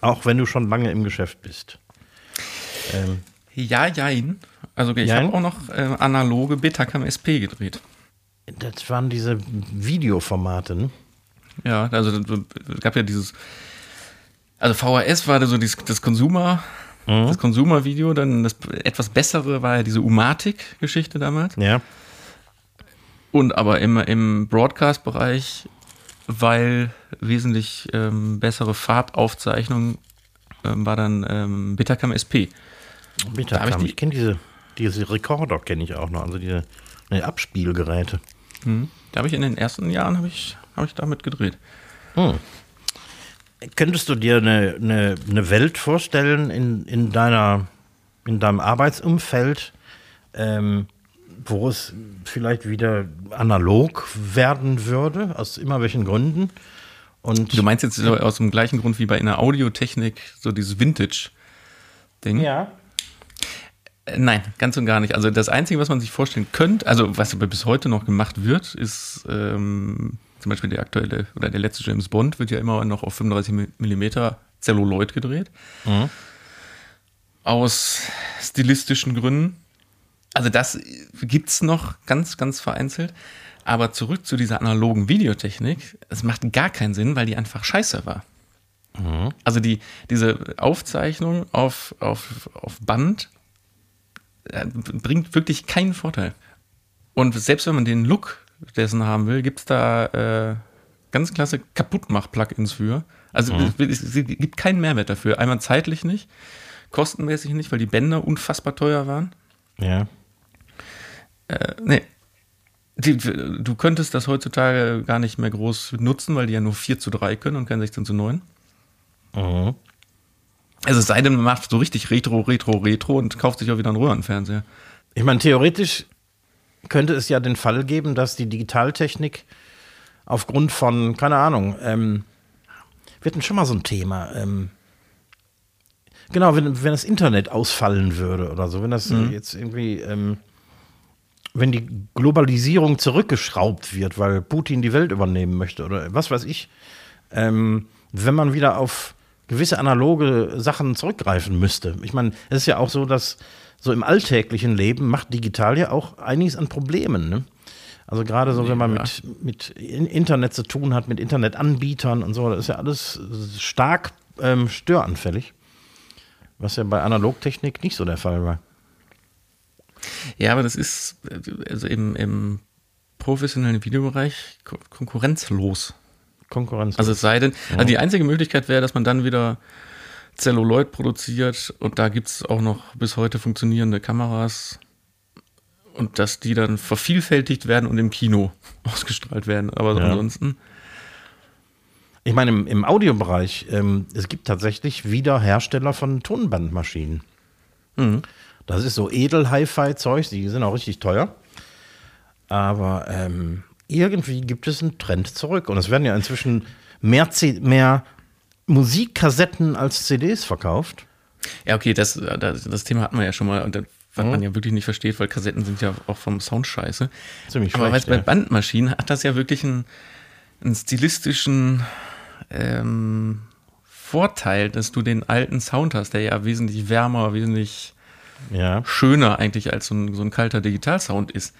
Speaker 1: Auch wenn du schon lange im Geschäft bist. Ähm,
Speaker 2: Ja, jein. Also ich habe auch noch äh, analoge Betacam SP gedreht.
Speaker 1: das waren diese Videoformate, ne?
Speaker 2: Ja, also es gab ja dieses, also VHS war da so das Consumer, das Consumer-Video, dann das etwas bessere war ja diese Umatic-Geschichte damals.
Speaker 1: Ja.
Speaker 2: Und aber immer im Broadcast-Bereich, weil wesentlich ähm, bessere Farbaufzeichnung ähm, war dann ähm, Betacam SP.
Speaker 1: Bitte,
Speaker 2: hab ich
Speaker 1: ich,
Speaker 2: die-
Speaker 1: ich kenne diese, diese Rekorder, kenne ich auch noch. Also diese ne, Abspielgeräte.
Speaker 2: Da habe ich in den ersten Jahren habe ich, hab ich damit gedreht.
Speaker 1: Könntest du dir eine, eine, eine Welt vorstellen in, in, deiner, in deinem Arbeitsumfeld, ähm, wo es vielleicht wieder analog werden würde, aus immer welchen Gründen? Und
Speaker 2: Du meinst jetzt aus dem gleichen Grund wie bei einer Audiotechnik, so dieses Vintage-Ding?
Speaker 1: ja.
Speaker 2: Äh, Nein, ganz und gar nicht. Also das Einzige, was man sich vorstellen könnte, also was aber bis heute noch gemacht wird, ist ähm, zum Beispiel der aktuelle oder der letzte James Bond wird ja immer noch auf 35 mm Celluloid gedreht. Aus stilistischen Gründen. Also das gibt's noch ganz, ganz vereinzelt. Aber zurück zu dieser analogen Videotechnik, es macht gar keinen Sinn, weil die einfach scheiße war. Also die, diese Aufzeichnung auf, auf, auf Band äh, bringt wirklich keinen Vorteil. Und selbst wenn man den Look dessen haben will, gibt es da äh, ganz klasse Kaputtmach-Plugins für. Also es, es gibt keinen Mehrwert dafür. Einmal zeitlich nicht, kostenmäßig nicht, weil die Bänder unfassbar teuer waren.
Speaker 1: Ja.
Speaker 2: Äh, nee. Die, du könntest das heutzutage gar nicht mehr groß nutzen, weil die ja nur 4 zu 3 können und kein 16 zu 9.
Speaker 1: Mhm.
Speaker 2: Also es sei denn, man macht so richtig Retro, Retro, Retro und kauft sich auch wieder einen Röhrenfernseher.
Speaker 1: Ich meine, theoretisch könnte es ja den Fall geben, dass die Digitaltechnik aufgrund von, keine Ahnung, ähm, wir hatten schon mal so ein Thema, ähm, genau, wenn, wenn das Internet ausfallen würde oder so, wenn das äh, jetzt irgendwie, ähm, wenn die Globalisierung zurückgeschraubt wird, weil Putin die Welt übernehmen möchte oder was weiß ich, ähm, wenn man wieder auf gewisse analoge Sachen zurückgreifen müsste. Ich meine, es ist ja auch so, dass so im alltäglichen Leben macht digital ja auch einiges an Problemen. Ne? Also gerade so, wenn man mit, mit In- Internet zu tun hat, mit Internetanbietern und so, das ist ja alles stark ähm, störanfällig. Was ja bei Analogtechnik nicht so der Fall war.
Speaker 2: Ja, aber das ist also im, im professionellen Videobereich ko- konkurrenzlos.
Speaker 1: Konkurrenz.
Speaker 2: Also es sei denn, also die einzige Möglichkeit wäre, dass man dann wieder Celluloid produziert und da gibt es auch noch bis heute funktionierende Kameras und dass die dann vervielfältigt werden und im Kino [laughs] ausgestrahlt werden. Aber
Speaker 1: Ja.
Speaker 2: ansonsten,
Speaker 1: ich meine, im, im Audiobereich, ähm, es gibt tatsächlich wieder Hersteller von Tonbandmaschinen. Das ist so edel-Hi-Fi-Zeug, die sind auch richtig teuer. Aber ähm, irgendwie gibt es einen Trend zurück. Und es werden ja inzwischen mehr, C mehr Musikkassetten als CDs verkauft.
Speaker 2: ja okay, das, das, das Thema hatten wir ja schon mal und was man ja wirklich nicht versteht, weil Kassetten sind ja auch vom Sound scheiße.
Speaker 1: Ziemlich
Speaker 2: Aber
Speaker 1: schlecht,
Speaker 2: bei
Speaker 1: ja.
Speaker 2: Bandmaschinen hat das ja wirklich einen, einen stilistischen ähm, Vorteil, dass du den alten Sound hast, der ja wesentlich wärmer, wesentlich
Speaker 1: Ja.
Speaker 2: schöner eigentlich als so ein, so ein kalter Digitalsound ist.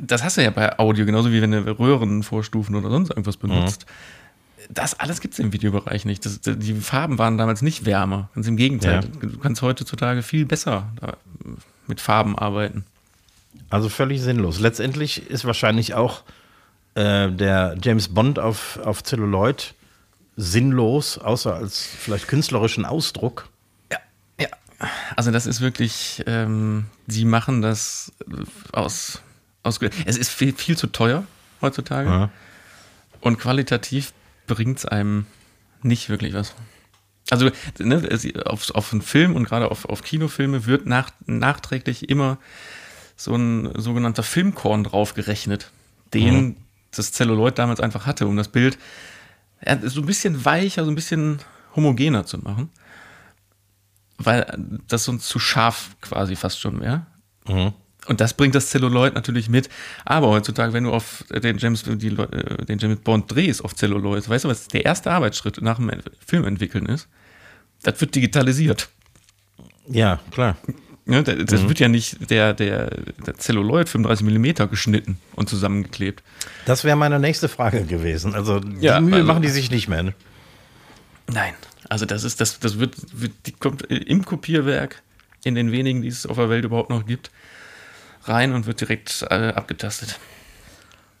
Speaker 2: Das hast du ja bei Audio, genauso wie wenn du Röhrenvorstufen oder sonst irgendwas benutzt. Das alles gibt es im Videobereich nicht. Das, die Farben waren damals nicht wärmer. Ganz im Gegenteil.
Speaker 1: Ja.
Speaker 2: Du kannst heutzutage viel besser mit Farben arbeiten.
Speaker 1: Also völlig sinnlos. Letztendlich ist wahrscheinlich auch äh, der James Bond auf, auf Celluloid sinnlos, außer als vielleicht künstlerischen Ausdruck.
Speaker 2: Ja, ja. Also das ist wirklich, ähm, sie machen das aus, aus es ist viel, viel zu teuer heutzutage
Speaker 1: Ja.
Speaker 2: und qualitativ bringt es einem nicht wirklich was. Also ne, auf, auf einen Film und gerade auf, auf Kinofilme wird nach, nachträglich immer so ein sogenannter Filmkorn draufgerechnet, den das Celluloid damals einfach hatte, um das Bild so ein bisschen weicher, so ein bisschen homogener zu machen. Weil das sonst zu scharf quasi fast schon wäre.
Speaker 1: Mhm.
Speaker 2: Und das bringt das Celluloid natürlich mit. Aber heutzutage, wenn du auf den James, die, äh, den James Bond drehst auf Celluloid, weißt du, was der erste Arbeitsschritt nach dem Film entwickeln ist? Das wird digitalisiert.
Speaker 1: Ja, klar.
Speaker 2: Ja, das das wird ja nicht der, der, der Celluloid 35 mm geschnitten und zusammengeklebt.
Speaker 1: Das wäre meine nächste Frage gewesen. Also die
Speaker 2: Ja,
Speaker 1: Mühe
Speaker 2: also-
Speaker 1: machen die sich nicht mehr. Ne?
Speaker 2: Nein. Also das ist, das, das wird, wird die kommt im Kopierwerk in den wenigen, die es auf der Welt überhaupt noch gibt, rein und wird direkt äh, abgetastet.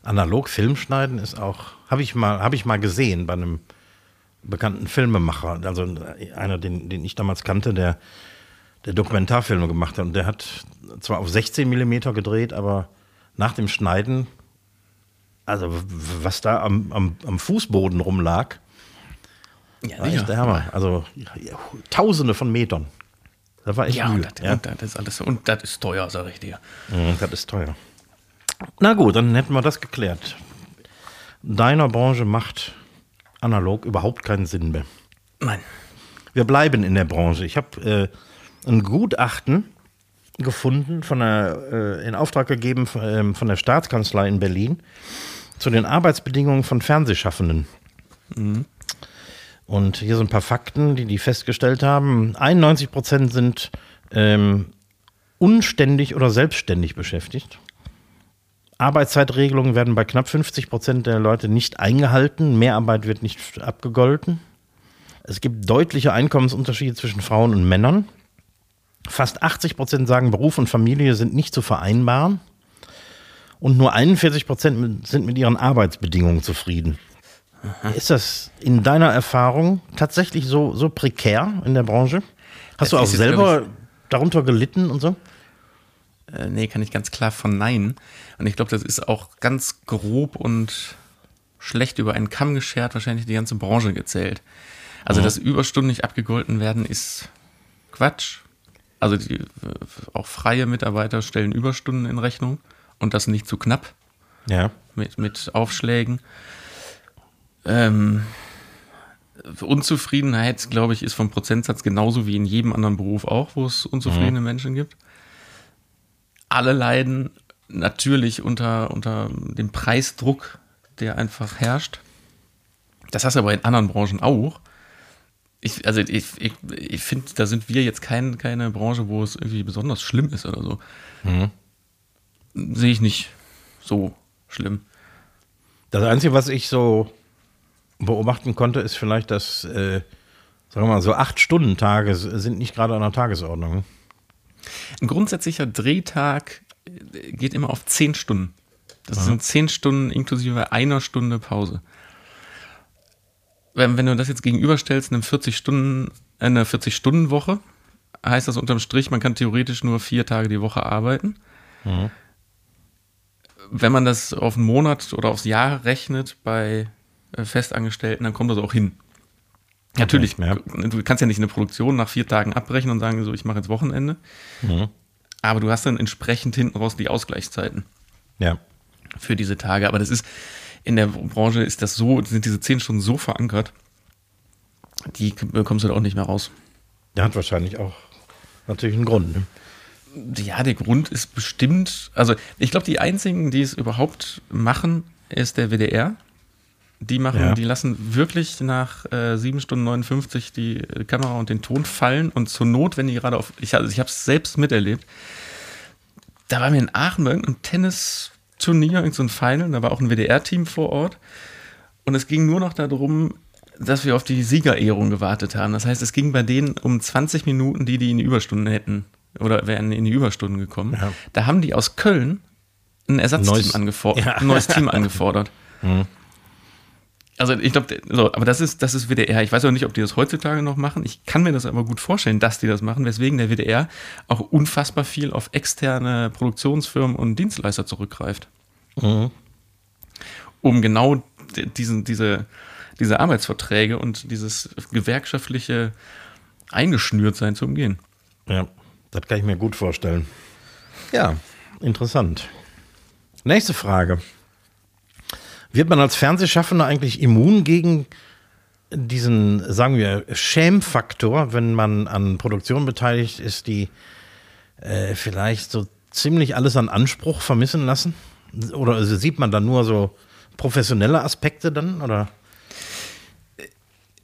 Speaker 1: Analog Filmschneiden ist auch, habe ich mal, habe ich mal gesehen bei einem bekannten Filmemacher, also einer, den, den ich damals kannte, der, der Dokumentarfilme gemacht hat. Und der hat zwar auf 16 Millimeter gedreht, aber nach dem Schneiden, also was da am, am, am Fußboden rumlag,
Speaker 2: Ja,
Speaker 1: war echt der Hammer. Also ja, Tausende von Metern. Das war echt
Speaker 2: Ja, und das, und das ist alles. Und das ist teuer, sag ich dir.
Speaker 1: Mhm, Das ist teuer. Na gut, dann hätten wir das geklärt. Deiner Branche macht analog überhaupt keinen Sinn mehr.
Speaker 2: Nein.
Speaker 1: Wir bleiben in der Branche. Ich habe äh, ein Gutachten gefunden, von der, äh, in Auftrag gegeben von, ähm, von der Staatskanzlei in Berlin zu den Arbeitsbedingungen von Fernsehschaffenden. Und hier so ein paar Fakten, die die festgestellt haben. 91 Prozent sind ähm, unständig oder selbstständig beschäftigt. Arbeitszeitregelungen werden bei knapp 50 Prozent der Leute nicht eingehalten. Mehrarbeit wird nicht abgegolten. Es gibt deutliche Einkommensunterschiede zwischen Frauen und Männern. Fast 80 Prozent sagen, Beruf und Familie sind nicht zu vereinbaren. Und nur 41 Prozent sind mit ihren Arbeitsbedingungen zufrieden. Ist das in deiner Erfahrung tatsächlich so, so prekär in der Branche? Hast du
Speaker 2: Das
Speaker 1: auch
Speaker 2: ist jetzt,
Speaker 1: selber darunter gelitten und so?
Speaker 2: Äh, nee, kann ich ganz klar von Nein. Und ich glaube, das ist auch ganz grob und schlecht über einen Kamm geschert, wahrscheinlich die ganze Branche gezählt. Also, dass Überstunden nicht abgegolten werden, ist Quatsch. Also, die, auch freie Mitarbeiter stellen Überstunden in Rechnung und das nicht zu knapp
Speaker 1: Ja.
Speaker 2: mit, mit Aufschlägen. Ähm, Unzufriedenheit, glaube ich, ist vom Prozentsatz genauso wie in jedem anderen Beruf auch, wo es unzufriedene Menschen gibt. Alle leiden natürlich unter, unter dem Preisdruck, der einfach herrscht. Das hast du aber in anderen Branchen auch. Ich, also ich, ich, ich finde, da sind wir jetzt kein, keine Branche, wo es irgendwie besonders schlimm ist oder so. Sehe ich nicht so schlimm.
Speaker 1: Das Einzige, was ich so beobachten konnte, ist vielleicht, dass, äh, sagen wir mal, so acht Stunden Tage sind nicht gerade an der Tagesordnung.
Speaker 2: Ein grundsätzlicher Drehtag äh, geht immer auf 10 Stunden. Das sind 10 Stunden inklusive einer Stunde Pause. Wenn, wenn du das jetzt gegenüberstellst, einem 40 Stunden, äh, einer 40-Stunden-Woche, heißt das unterm Strich, man kann theoretisch nur vier Tage die Woche arbeiten. Wenn man das auf einen Monat oder aufs Jahr rechnet bei Festangestellten, dann kommt das auch hin. Natürlich,
Speaker 1: ja.
Speaker 2: du kannst ja nicht eine Produktion nach vier Tagen abbrechen und sagen, so, ich mache jetzt Wochenende. Aber du hast dann entsprechend hinten raus die Ausgleichszeiten
Speaker 1: Ja.
Speaker 2: für diese Tage. Aber das ist, in der Branche ist das so, sind diese zehn Stunden so verankert, die bekommst du da auch nicht mehr raus.
Speaker 1: Der hat wahrscheinlich auch natürlich einen Grund. Ne?
Speaker 2: Ja, der Grund ist bestimmt, also ich glaube, die einzigen, die es überhaupt machen, ist der WDR. Die machen,
Speaker 1: Ja.
Speaker 2: die lassen wirklich nach äh, 7 Stunden 59 die Kamera und den Ton fallen und zur Not, wenn die gerade auf, ich, also ich habe es selbst miterlebt, da waren wir in Aachen bei irgendeinem Tennisturnier, irgendein so Final, da war auch ein WDR-Team vor Ort und es ging nur noch darum, dass wir auf die Siegerehrung gewartet haben. Das heißt, es ging bei denen um 20 Minuten, die die in die Überstunden hätten oder wären in die Überstunden gekommen.
Speaker 1: Ja.
Speaker 2: Da haben die aus Köln ein Ersatzteam
Speaker 1: Neues-
Speaker 2: angefordert,
Speaker 1: Ja.
Speaker 2: ein neues Team [laughs] angefordert. Also ich glaube, so, aber das ist, das ist WDR. Ich weiß auch nicht, ob die das heutzutage noch machen. Ich kann mir das aber gut vorstellen, dass die das machen, weswegen der WDR auch unfassbar viel auf externe Produktionsfirmen und Dienstleister zurückgreift. Um genau diesen, diese, diese Arbeitsverträge und dieses gewerkschaftliche Eingeschnürtsein zu umgehen.
Speaker 1: Ja, das kann ich mir gut vorstellen. Ja, interessant. Nächste Frage. Wird man als Fernsehschaffender eigentlich immun gegen diesen, sagen wir, Schämfaktor, wenn man an Produktionen beteiligt ist, die äh, vielleicht so ziemlich alles an Anspruch vermissen lassen? Oder also sieht man dann nur so professionelle Aspekte dann? Oder?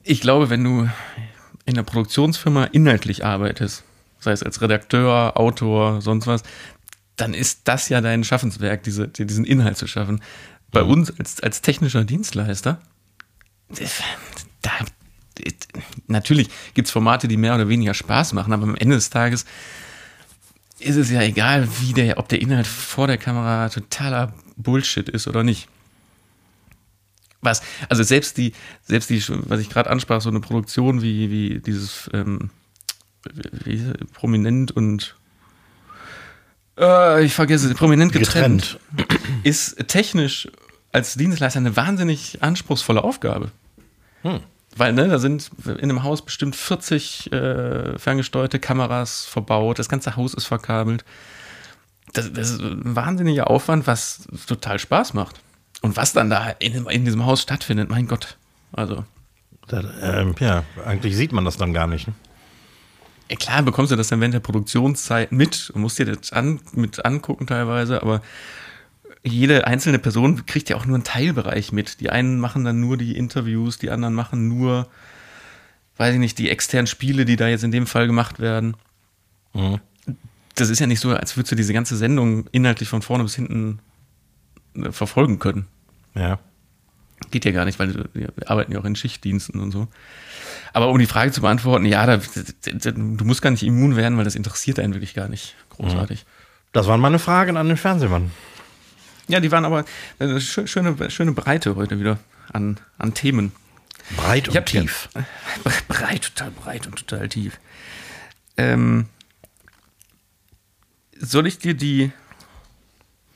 Speaker 2: Ich glaube, wenn du in einer Produktionsfirma inhaltlich arbeitest, sei es als Redakteur, Autor, sonst was, dann ist das ja dein Schaffenswerk, diese, diesen Inhalt zu schaffen. Bei uns als, als technischer Dienstleister, da, natürlich gibt es Formate, die mehr oder weniger Spaß machen, aber am Ende des Tages ist es ja egal, wie der, ob der Inhalt vor der Kamera totaler Bullshit ist oder nicht. Was, also selbst die, selbst die, was ich gerade ansprach, so eine Produktion wie, wie dieses ähm, wie, prominent und äh, ich vergesse, prominent getrennt, ist technisch als Dienstleister eine wahnsinnig anspruchsvolle Aufgabe. Weil, ne, da sind in einem Haus bestimmt 40 äh, ferngesteuerte Kameras verbaut, das ganze Haus ist verkabelt. Das, das ist ein wahnsinniger Aufwand, was total Spaß macht. Und was dann da in, in diesem Haus stattfindet, mein Gott. Also,
Speaker 1: Da, ähm, ja, eigentlich sieht man das dann gar nicht. Ne?
Speaker 2: Ja, klar bekommst du das dann während der Produktionszeit mit und musst dir das an, mit angucken teilweise, aber jede einzelne Person kriegt ja auch nur einen Teilbereich mit. Die einen machen dann nur die Interviews, die anderen machen nur, weiß ich nicht, die externen Spiele, die da jetzt in dem Fall gemacht werden. Das ist ja nicht so, als würdest du diese ganze Sendung inhaltlich von vorne bis hinten äh, verfolgen können.
Speaker 1: Ja.
Speaker 2: Geht ja gar nicht, weil wir arbeiten ja auch in Schichtdiensten und so. Aber um die Frage zu beantworten, ja, da, da, du musst gar nicht immun werden, weil das interessiert einen wirklich gar nicht großartig.
Speaker 1: Das waren meine Fragen an den Fernsehmann.
Speaker 2: Ja, die waren aber eine schö- schöne, schöne Breite heute wieder an, an Themen.
Speaker 1: Breit und tief. [laughs]
Speaker 2: Breit, total breit und total tief. Ähm, soll ich dir die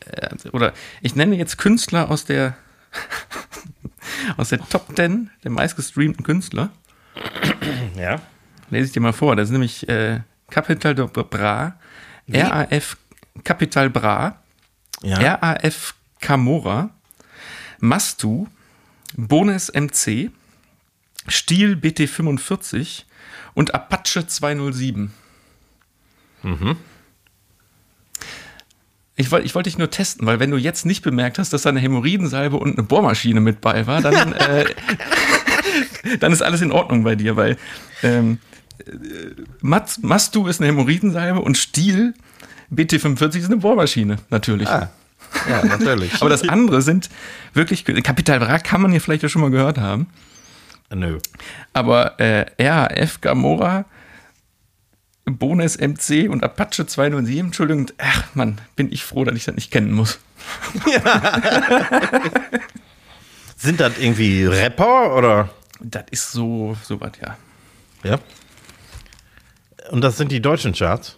Speaker 2: äh, oder ich nenne jetzt Künstler aus der [laughs] aus der Top 10 der meistgestreamten Künstler.
Speaker 1: Ja.
Speaker 2: Lese ich dir mal vor. Das ist nämlich äh, Capital Bra, RAF Capital Bra,
Speaker 1: Ja.
Speaker 2: RAF Camora, Mastu, Bones MC, Stiel BT45 und Apache 207. Ich wollte ich wollte dich nur testen, weil wenn du jetzt nicht bemerkt hast, dass da eine Hämorrhoidensalbe und eine Bohrmaschine mit bei war, dann, [laughs] äh, [laughs] dann ist alles in Ordnung bei dir, weil ähm, äh, Mat- Mastu ist eine Hämorrhoidensalbe und Stiel BT45 ist eine Bohrmaschine, natürlich.
Speaker 1: Ah, ja, natürlich. [laughs]
Speaker 2: Aber das andere sind wirklich, Kapital Bra kann man ja vielleicht ja schon mal gehört haben,
Speaker 1: Nö.
Speaker 2: aber äh, RAF Gamora, Bones MC und Apache 207, Entschuldigung, ach Mann, bin ich froh, dass ich das nicht kennen muss. [laughs]
Speaker 1: Sind das irgendwie Rapper oder?
Speaker 2: Das ist so, so was, ja.
Speaker 1: Ja. Und das sind die deutschen Charts.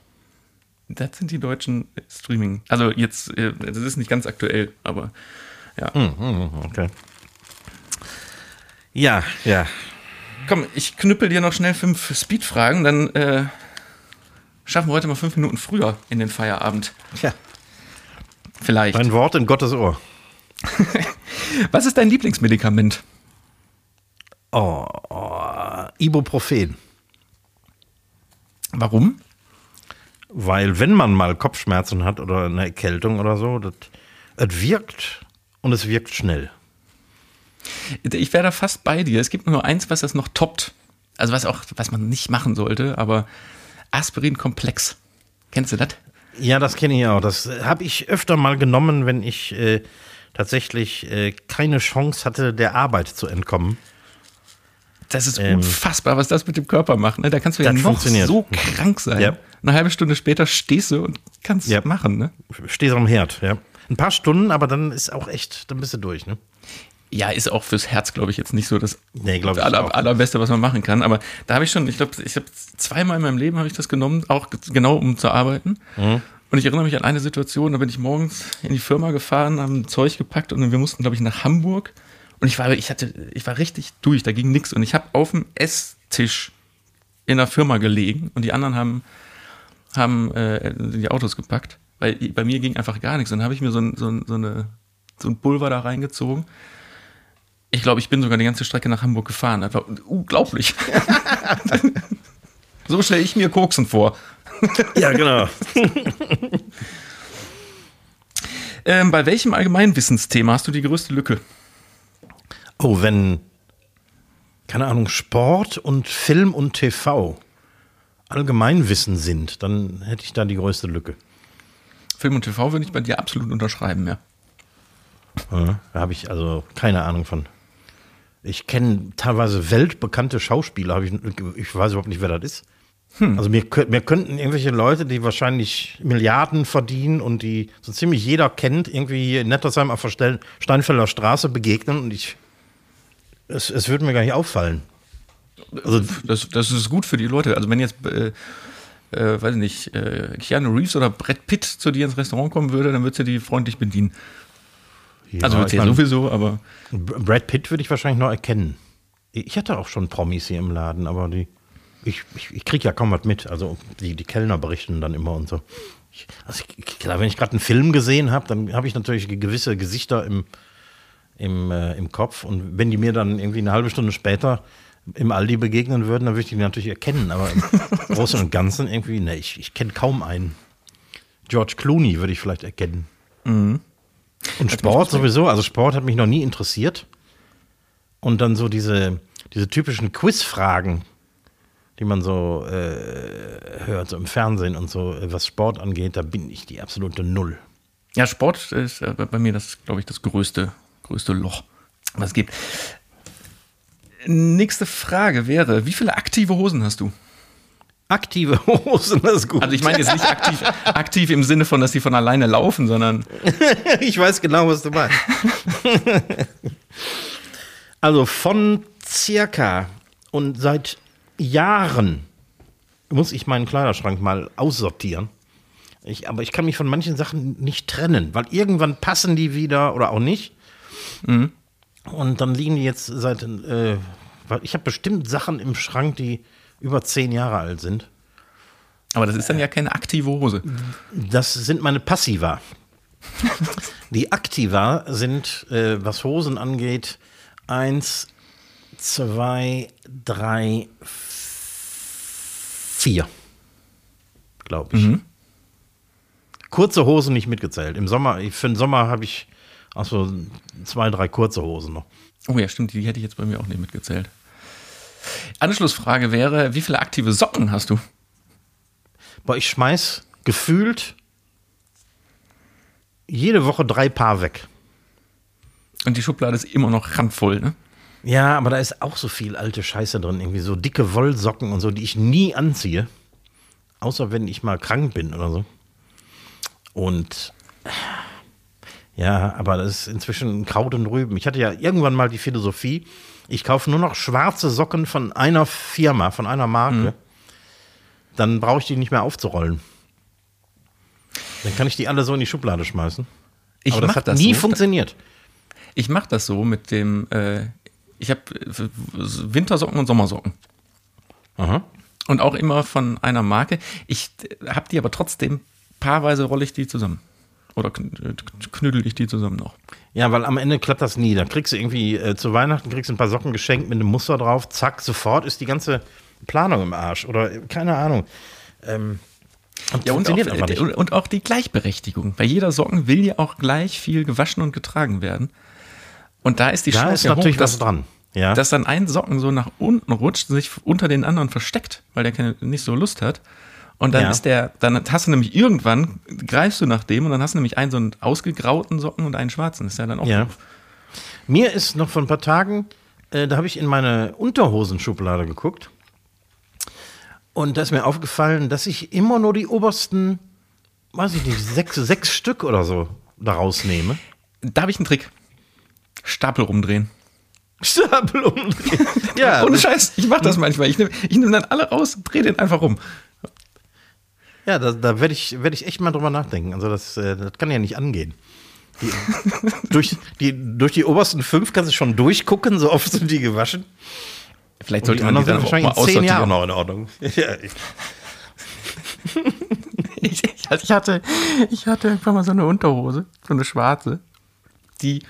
Speaker 2: Das sind die deutschen Streaming. Also jetzt, äh, das ist nicht ganz aktuell, aber ja.
Speaker 1: Mhm, Okay. Ja, ja.
Speaker 2: Komm, ich knüppel dir noch schnell fünf Speed-Fragen, dann äh, schaffen wir heute mal fünf Minuten früher in den Feierabend.
Speaker 1: ja.
Speaker 2: Vielleicht.
Speaker 1: Mein Wort in Gottes Ohr. [laughs]
Speaker 2: Was ist dein Lieblingsmedikament?
Speaker 1: Oh, oh, Ibuprofen.
Speaker 2: Warum?
Speaker 1: Weil wenn man mal Kopfschmerzen hat oder eine Erkältung oder so, das, es wirkt und es wirkt schnell.
Speaker 2: Ich wäre da fast bei dir. Es gibt nur eins, was das noch toppt. Also was auch, was man nicht machen sollte, aber Aspirin-Komplex. Kennst du das?
Speaker 1: Ja, das kenne ich auch. Das habe ich öfter mal genommen, wenn ich äh, tatsächlich äh, keine Chance hatte, der Arbeit zu entkommen.
Speaker 2: Das ist ähm, unfassbar, was das mit dem Körper macht. Ne? Da kannst du ja noch so krank sein. Ja. Eine halbe Stunde später stehst du und kannst ja. machen. Ne?
Speaker 1: Stehst am Herd, ja. Ein paar Stunden, aber dann ist auch echt, dann bist du durch. Ne?
Speaker 2: Ja, ist auch fürs Herz, glaube ich, jetzt nicht so das
Speaker 1: nee,
Speaker 2: aller, allerbeste, was man machen kann. Aber da habe ich schon, ich glaube, ich habe zweimal in meinem Leben habe ich das genommen, auch genau um zu arbeiten. Mhm. Und ich erinnere mich an eine Situation, da bin ich morgens in die Firma gefahren, haben Zeug gepackt und wir mussten, glaube ich, nach Hamburg. Und ich war, ich hatte, ich war richtig durch, da ging nichts. Und ich habe auf dem Esstisch in der Firma gelegen und die anderen haben, haben äh, die Autos gepackt. Weil bei mir ging einfach gar nichts. Und dann habe ich mir so, ein, so, ein, so, eine, so ein Pulver da reingezogen ich glaube, ich bin sogar die ganze Strecke nach Hamburg gefahren. Das war unglaublich. [laughs] so stelle ich mir Koksen vor.
Speaker 1: ja, genau. [laughs]
Speaker 2: ähm, bei welchem Allgemeinwissensthema hast du die größte Lücke?
Speaker 1: Oh, wenn, keine Ahnung, Sport und Film und TV Allgemeinwissen sind, dann hätte ich da die größte Lücke.
Speaker 2: Film und TV würde ich bei dir absolut unterschreiben, ja.
Speaker 1: ja da habe ich also keine Ahnung von. Ich kenne teilweise weltbekannte Schauspieler, ich, ich weiß überhaupt nicht, wer das ist. Hm. Also mir, mir könnten irgendwelche Leute, die wahrscheinlich Milliarden verdienen und die so ziemlich jeder kennt, irgendwie hier in Nettersheim auf der Steinfelder Straße begegnen und ich, es, es würde mir gar nicht auffallen.
Speaker 2: Also das, das ist gut für die Leute. Also wenn jetzt, äh, äh, weiß ich nicht, äh, Keanu Reeves oder Brad Pitt zu dir ins Restaurant kommen würde, dann würdest du die freundlich bedienen.
Speaker 1: Ja, also ja sowieso, aber. Brad Pitt würde ich wahrscheinlich noch erkennen. Ich hatte auch schon Promis hier im Laden, aber die. Ich, ich, ich kriege ja kaum was mit. Also die, die Kellner berichten dann immer und so. Ich, also ich, klar, wenn ich gerade einen Film gesehen habe, dann habe ich natürlich gewisse Gesichter im, im, äh, im Kopf. Und wenn die mir dann irgendwie eine halbe Stunde später im Aldi begegnen würden, dann würde ich die natürlich erkennen. Aber im [laughs] Großen und Ganzen irgendwie, ne, ich, ich kenne kaum einen. George Clooney würde ich vielleicht erkennen. Mhm. Und Sport sowieso, also Sport hat mich noch nie interessiert. Und dann so diese, diese typischen Quizfragen, die man so äh, hört, so im Fernsehen und so, was Sport angeht, da bin ich die absolute Null.
Speaker 2: Ja, Sport ist äh, bei mir das, glaube ich, das größte, größte Loch, was es gibt. Nächste Frage wäre: Wie viele aktive Hosen hast du?
Speaker 1: Aktive [laughs] Hosen, das ist gut.
Speaker 2: Also ich meine jetzt nicht aktiv, aktiv im Sinne von, dass sie von alleine laufen, sondern. [laughs]
Speaker 1: ich weiß genau, was du meinst. [laughs] also von circa und seit Jahren muss ich meinen Kleiderschrank mal aussortieren. Ich, aber ich kann mich von manchen Sachen nicht trennen, weil irgendwann passen die wieder oder auch nicht. Mhm. Und dann liegen die jetzt seit. Äh, ich habe bestimmt Sachen im Schrank, die über zehn Jahre alt sind.
Speaker 2: Aber das ist dann ja keine aktive Hose.
Speaker 1: Das sind meine Passiva. [laughs] Die Aktiva sind, äh, was Hosen angeht, eins, zwei, drei, vier. Glaube ich. Mhm. Kurze Hosen nicht mitgezählt. Im Sommer, für den Sommer habe ich auch so zwei, drei kurze Hosen noch.
Speaker 2: Oh ja, stimmt, die hätte ich jetzt bei mir auch nicht mitgezählt. Anschlussfrage wäre, wie viele aktive Socken hast du?
Speaker 1: Boah, ich schmeiß gefühlt jede Woche drei Paar weg.
Speaker 2: Und die Schublade ist immer noch randvoll, ne?
Speaker 1: Ja, aber da ist auch so viel alte Scheiße drin. Irgendwie so dicke Wollsocken und so, die ich nie anziehe. Außer wenn ich mal krank bin oder so. Und ja, aber das ist inzwischen Kraut und Rüben. Ich hatte ja irgendwann mal die Philosophie, ich kaufe nur noch schwarze Socken von einer Firma, von einer Marke. Mhm. Dann brauche ich die nicht mehr aufzurollen. Dann kann ich die alle so in die Schublade schmeißen.
Speaker 2: Ich Aber das hat das nie so. funktioniert. Ich mache das so mit dem, äh, ich habe äh, Wintersocken und Sommersocken. Aha. Und auch immer von einer Marke. Ich äh, habe die aber trotzdem, paarweise rolle ich die zusammen. Oder knüdel ich die zusammen noch.
Speaker 1: Ja, weil am Ende klappt das nie. Da kriegst du irgendwie äh, zu Weihnachten kriegst ein paar Socken geschenkt mit einem Muster drauf. Zack, sofort ist die ganze Planung im Arsch. Oder keine Ahnung. Ähm, Und
Speaker 2: Ja, und auch,
Speaker 1: nicht.
Speaker 2: und, auch die Gleichberechtigung. Bei jeder Socken will ja auch gleich viel gewaschen und getragen werden. Und da ist die
Speaker 1: Da
Speaker 2: Chance
Speaker 1: ist
Speaker 2: ja
Speaker 1: natürlich
Speaker 2: hoch,
Speaker 1: was
Speaker 2: dass,
Speaker 1: dran. Ja.
Speaker 2: dass dann ein Socken so nach unten rutscht, sich unter den anderen versteckt, weil der keine, nicht so Lust hat. Und dann
Speaker 1: Ja.
Speaker 2: ist der, dann hast du nämlich irgendwann, greifst du nach dem und dann hast du nämlich einen so einen ausgegrauten Socken und einen schwarzen. Das ist ja dann auch
Speaker 1: Ja.
Speaker 2: doof.
Speaker 1: Mir ist noch vor ein paar Tagen, äh, da habe ich in meine Unterhosenschublade geguckt. Und da ist mir aufgefallen, dass ich immer nur die obersten, weiß ich nicht, sechs, sechs Stück oder so daraus nehme.
Speaker 2: Da habe ich einen Trick. Stapel rumdrehen.
Speaker 1: Stapel umdrehen. [laughs] Ja,
Speaker 2: Ohne Scheiß, ich mache das manchmal. Ich nehme ich nehm dann alle raus, drehe den einfach rum.
Speaker 1: Ja da, da werde ich, werd ich echt mal drüber nachdenken. Also das, äh, das kann ja nicht angehen. Die, [laughs] durch, die, durch die obersten fünf kannst du schon durchgucken, so oft sind die gewaschen.
Speaker 2: Vielleicht sollte man die dann auch mal aussortieren.
Speaker 1: noch in Ordnung. [laughs] Ja, ich,
Speaker 2: Ich, ich, ich, hatte, ich hatte irgendwann mal so eine Unterhose, so eine schwarze, die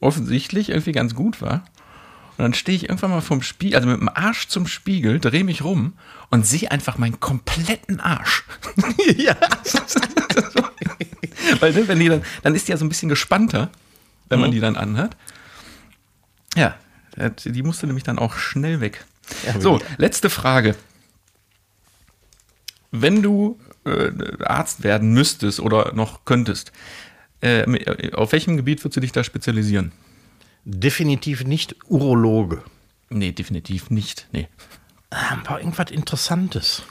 Speaker 2: offensichtlich irgendwie ganz gut war. Und dann stehe ich irgendwann mal vom Spiegel, also mit dem Arsch zum Spiegel, drehe mich rum und sehe einfach meinen kompletten Arsch. [laughs]
Speaker 1: ja. [laughs]
Speaker 2: Weil ne, wenn die dann, dann ist die ja so ein bisschen gespannter, wenn man die dann anhat. Ja, die musste nämlich dann auch schnell weg.
Speaker 1: Ja,
Speaker 2: so,
Speaker 1: wirklich.
Speaker 2: letzte Frage. Wenn du äh, Arzt werden müsstest oder noch könntest, äh, auf welchem Gebiet würdest du dich da spezialisieren?
Speaker 1: Definitiv nicht Urologe.
Speaker 2: Nee, definitiv nicht. Nee.
Speaker 1: Aber irgendwas Interessantes.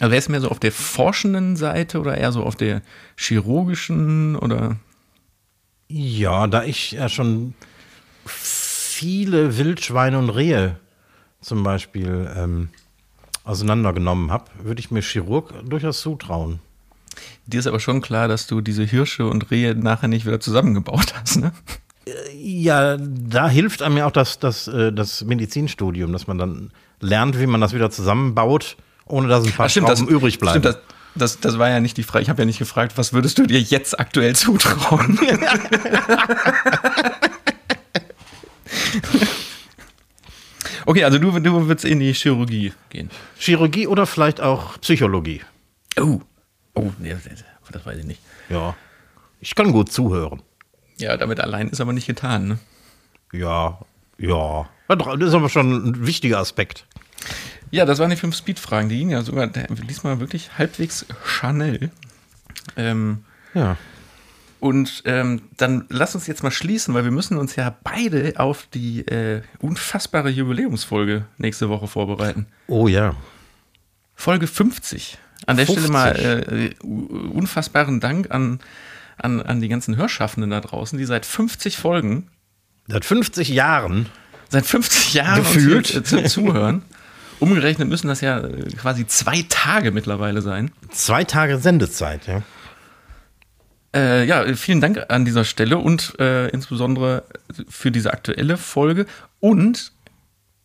Speaker 2: Also wärst du mehr so auf der forschenden Seite oder eher so auf der chirurgischen oder
Speaker 1: Ja, da ich ja schon viele Wildschweine und Rehe zum Beispiel ähm, auseinandergenommen habe, würde ich mir Chirurg durchaus zutrauen.
Speaker 2: dir ist aber schon klar, dass du diese Hirsche und Rehe nachher nicht wieder zusammengebaut hast, ne?
Speaker 1: Ja, da hilft einem ja auch das, das, äh, das Medizinstudium, dass man dann lernt, wie man das wieder zusammenbaut, ohne dass ein paar
Speaker 2: Ach, stimmt, das,
Speaker 1: Schrauben übrig bleiben.
Speaker 2: Stimmt, das, das, das war ja nicht die Frage. Ich habe ja nicht gefragt, was würdest du dir jetzt aktuell zutrauen? [laughs] okay, also du, du würdest in die Chirurgie gehen.
Speaker 1: Chirurgie oder vielleicht auch Psychologie.
Speaker 2: Oh. Oh, nee, das, das weiß ich nicht.
Speaker 1: Ja. Ich kann gut zuhören.
Speaker 2: Ja, damit allein ist aber nicht getan, ne?
Speaker 1: Ja, ja. Das ist aber schon ein wichtiger Aspekt.
Speaker 2: Ja, das waren die fünf Speed-Fragen. Die gingen ja sogar diesmal wirklich halbwegs schnell. Ähm,
Speaker 1: Ja.
Speaker 2: Und ähm, dann lass uns jetzt mal schließen, weil wir müssen uns ja beide auf die äh, unfassbare Jubiläumsfolge nächste Woche vorbereiten.
Speaker 1: Oh ja.
Speaker 2: Folge 50. An der
Speaker 1: 50.
Speaker 2: Stelle mal äh, unfassbaren Dank an, an, an die ganzen Hörschaffenden da draußen, die seit 50 Folgen,
Speaker 1: Seit 50 Jahren.
Speaker 2: seit 50 Jahren
Speaker 1: Gefühlt.
Speaker 2: zu, zuhören. [laughs] Umgerechnet müssen das ja äh, quasi zwei Tage mittlerweile sein.
Speaker 1: Zwei Tage Sendezeit, ja.
Speaker 2: Äh, ja, vielen Dank an dieser Stelle und äh, insbesondere für diese aktuelle Folge. Und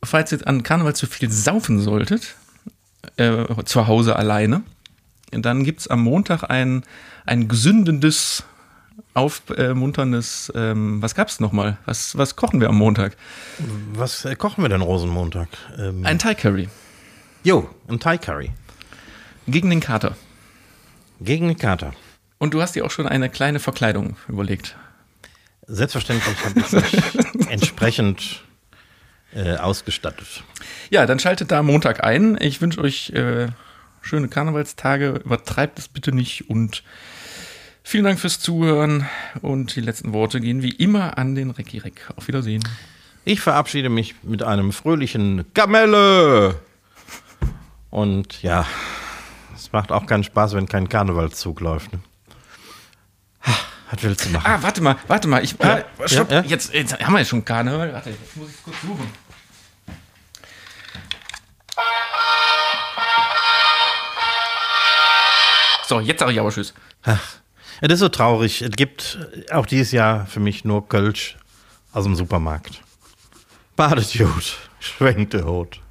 Speaker 2: falls ihr jetzt an Karneval zu viel saufen solltet, äh, zu Hause alleine, dann gibt es am Montag ein, ein gesündendes, aufmunterndes, ähm, was gab's nochmal? Was, was kochen wir am Montag?
Speaker 1: Was äh, kochen wir denn Rosenmontag? Ähm,
Speaker 2: Ein Thai Curry
Speaker 1: jo, ein Thai Curry.
Speaker 2: gegen den Kater.
Speaker 1: Gegen den Kater.
Speaker 2: Und du hast dir auch schon eine kleine Verkleidung überlegt.
Speaker 1: Selbstverständlich habe ich mich [laughs] entsprechend äh, ausgestattet.
Speaker 2: Ja, dann schaltet da Montag ein. Ich wünsche euch äh, schöne Karnevalstage. Übertreibt es bitte nicht und vielen Dank fürs Zuhören. Und die letzten Worte gehen wie immer an den Recki Reck. Auf Wiedersehen.
Speaker 1: Ich verabschiede mich mit einem fröhlichen Kamelle. Und ja, es macht auch keinen Spaß, wenn kein Karnevalszug läuft. Ne? Was willst du machen?
Speaker 2: Ah, warte mal, warte mal. Ich,
Speaker 1: Ja,
Speaker 2: ah, stopp.
Speaker 1: ja, ja.
Speaker 2: Jetzt, jetzt haben wir ja schon Karneval. Warte, jetzt muss ich es kurz suchen. So, jetzt sage ich aber Tschüss.
Speaker 1: Ach, es ist so traurig. Es gibt auch dieses Jahr für mich nur Kölsch aus dem Supermarkt. Badet gut, [laughs] schwenkt der Hut.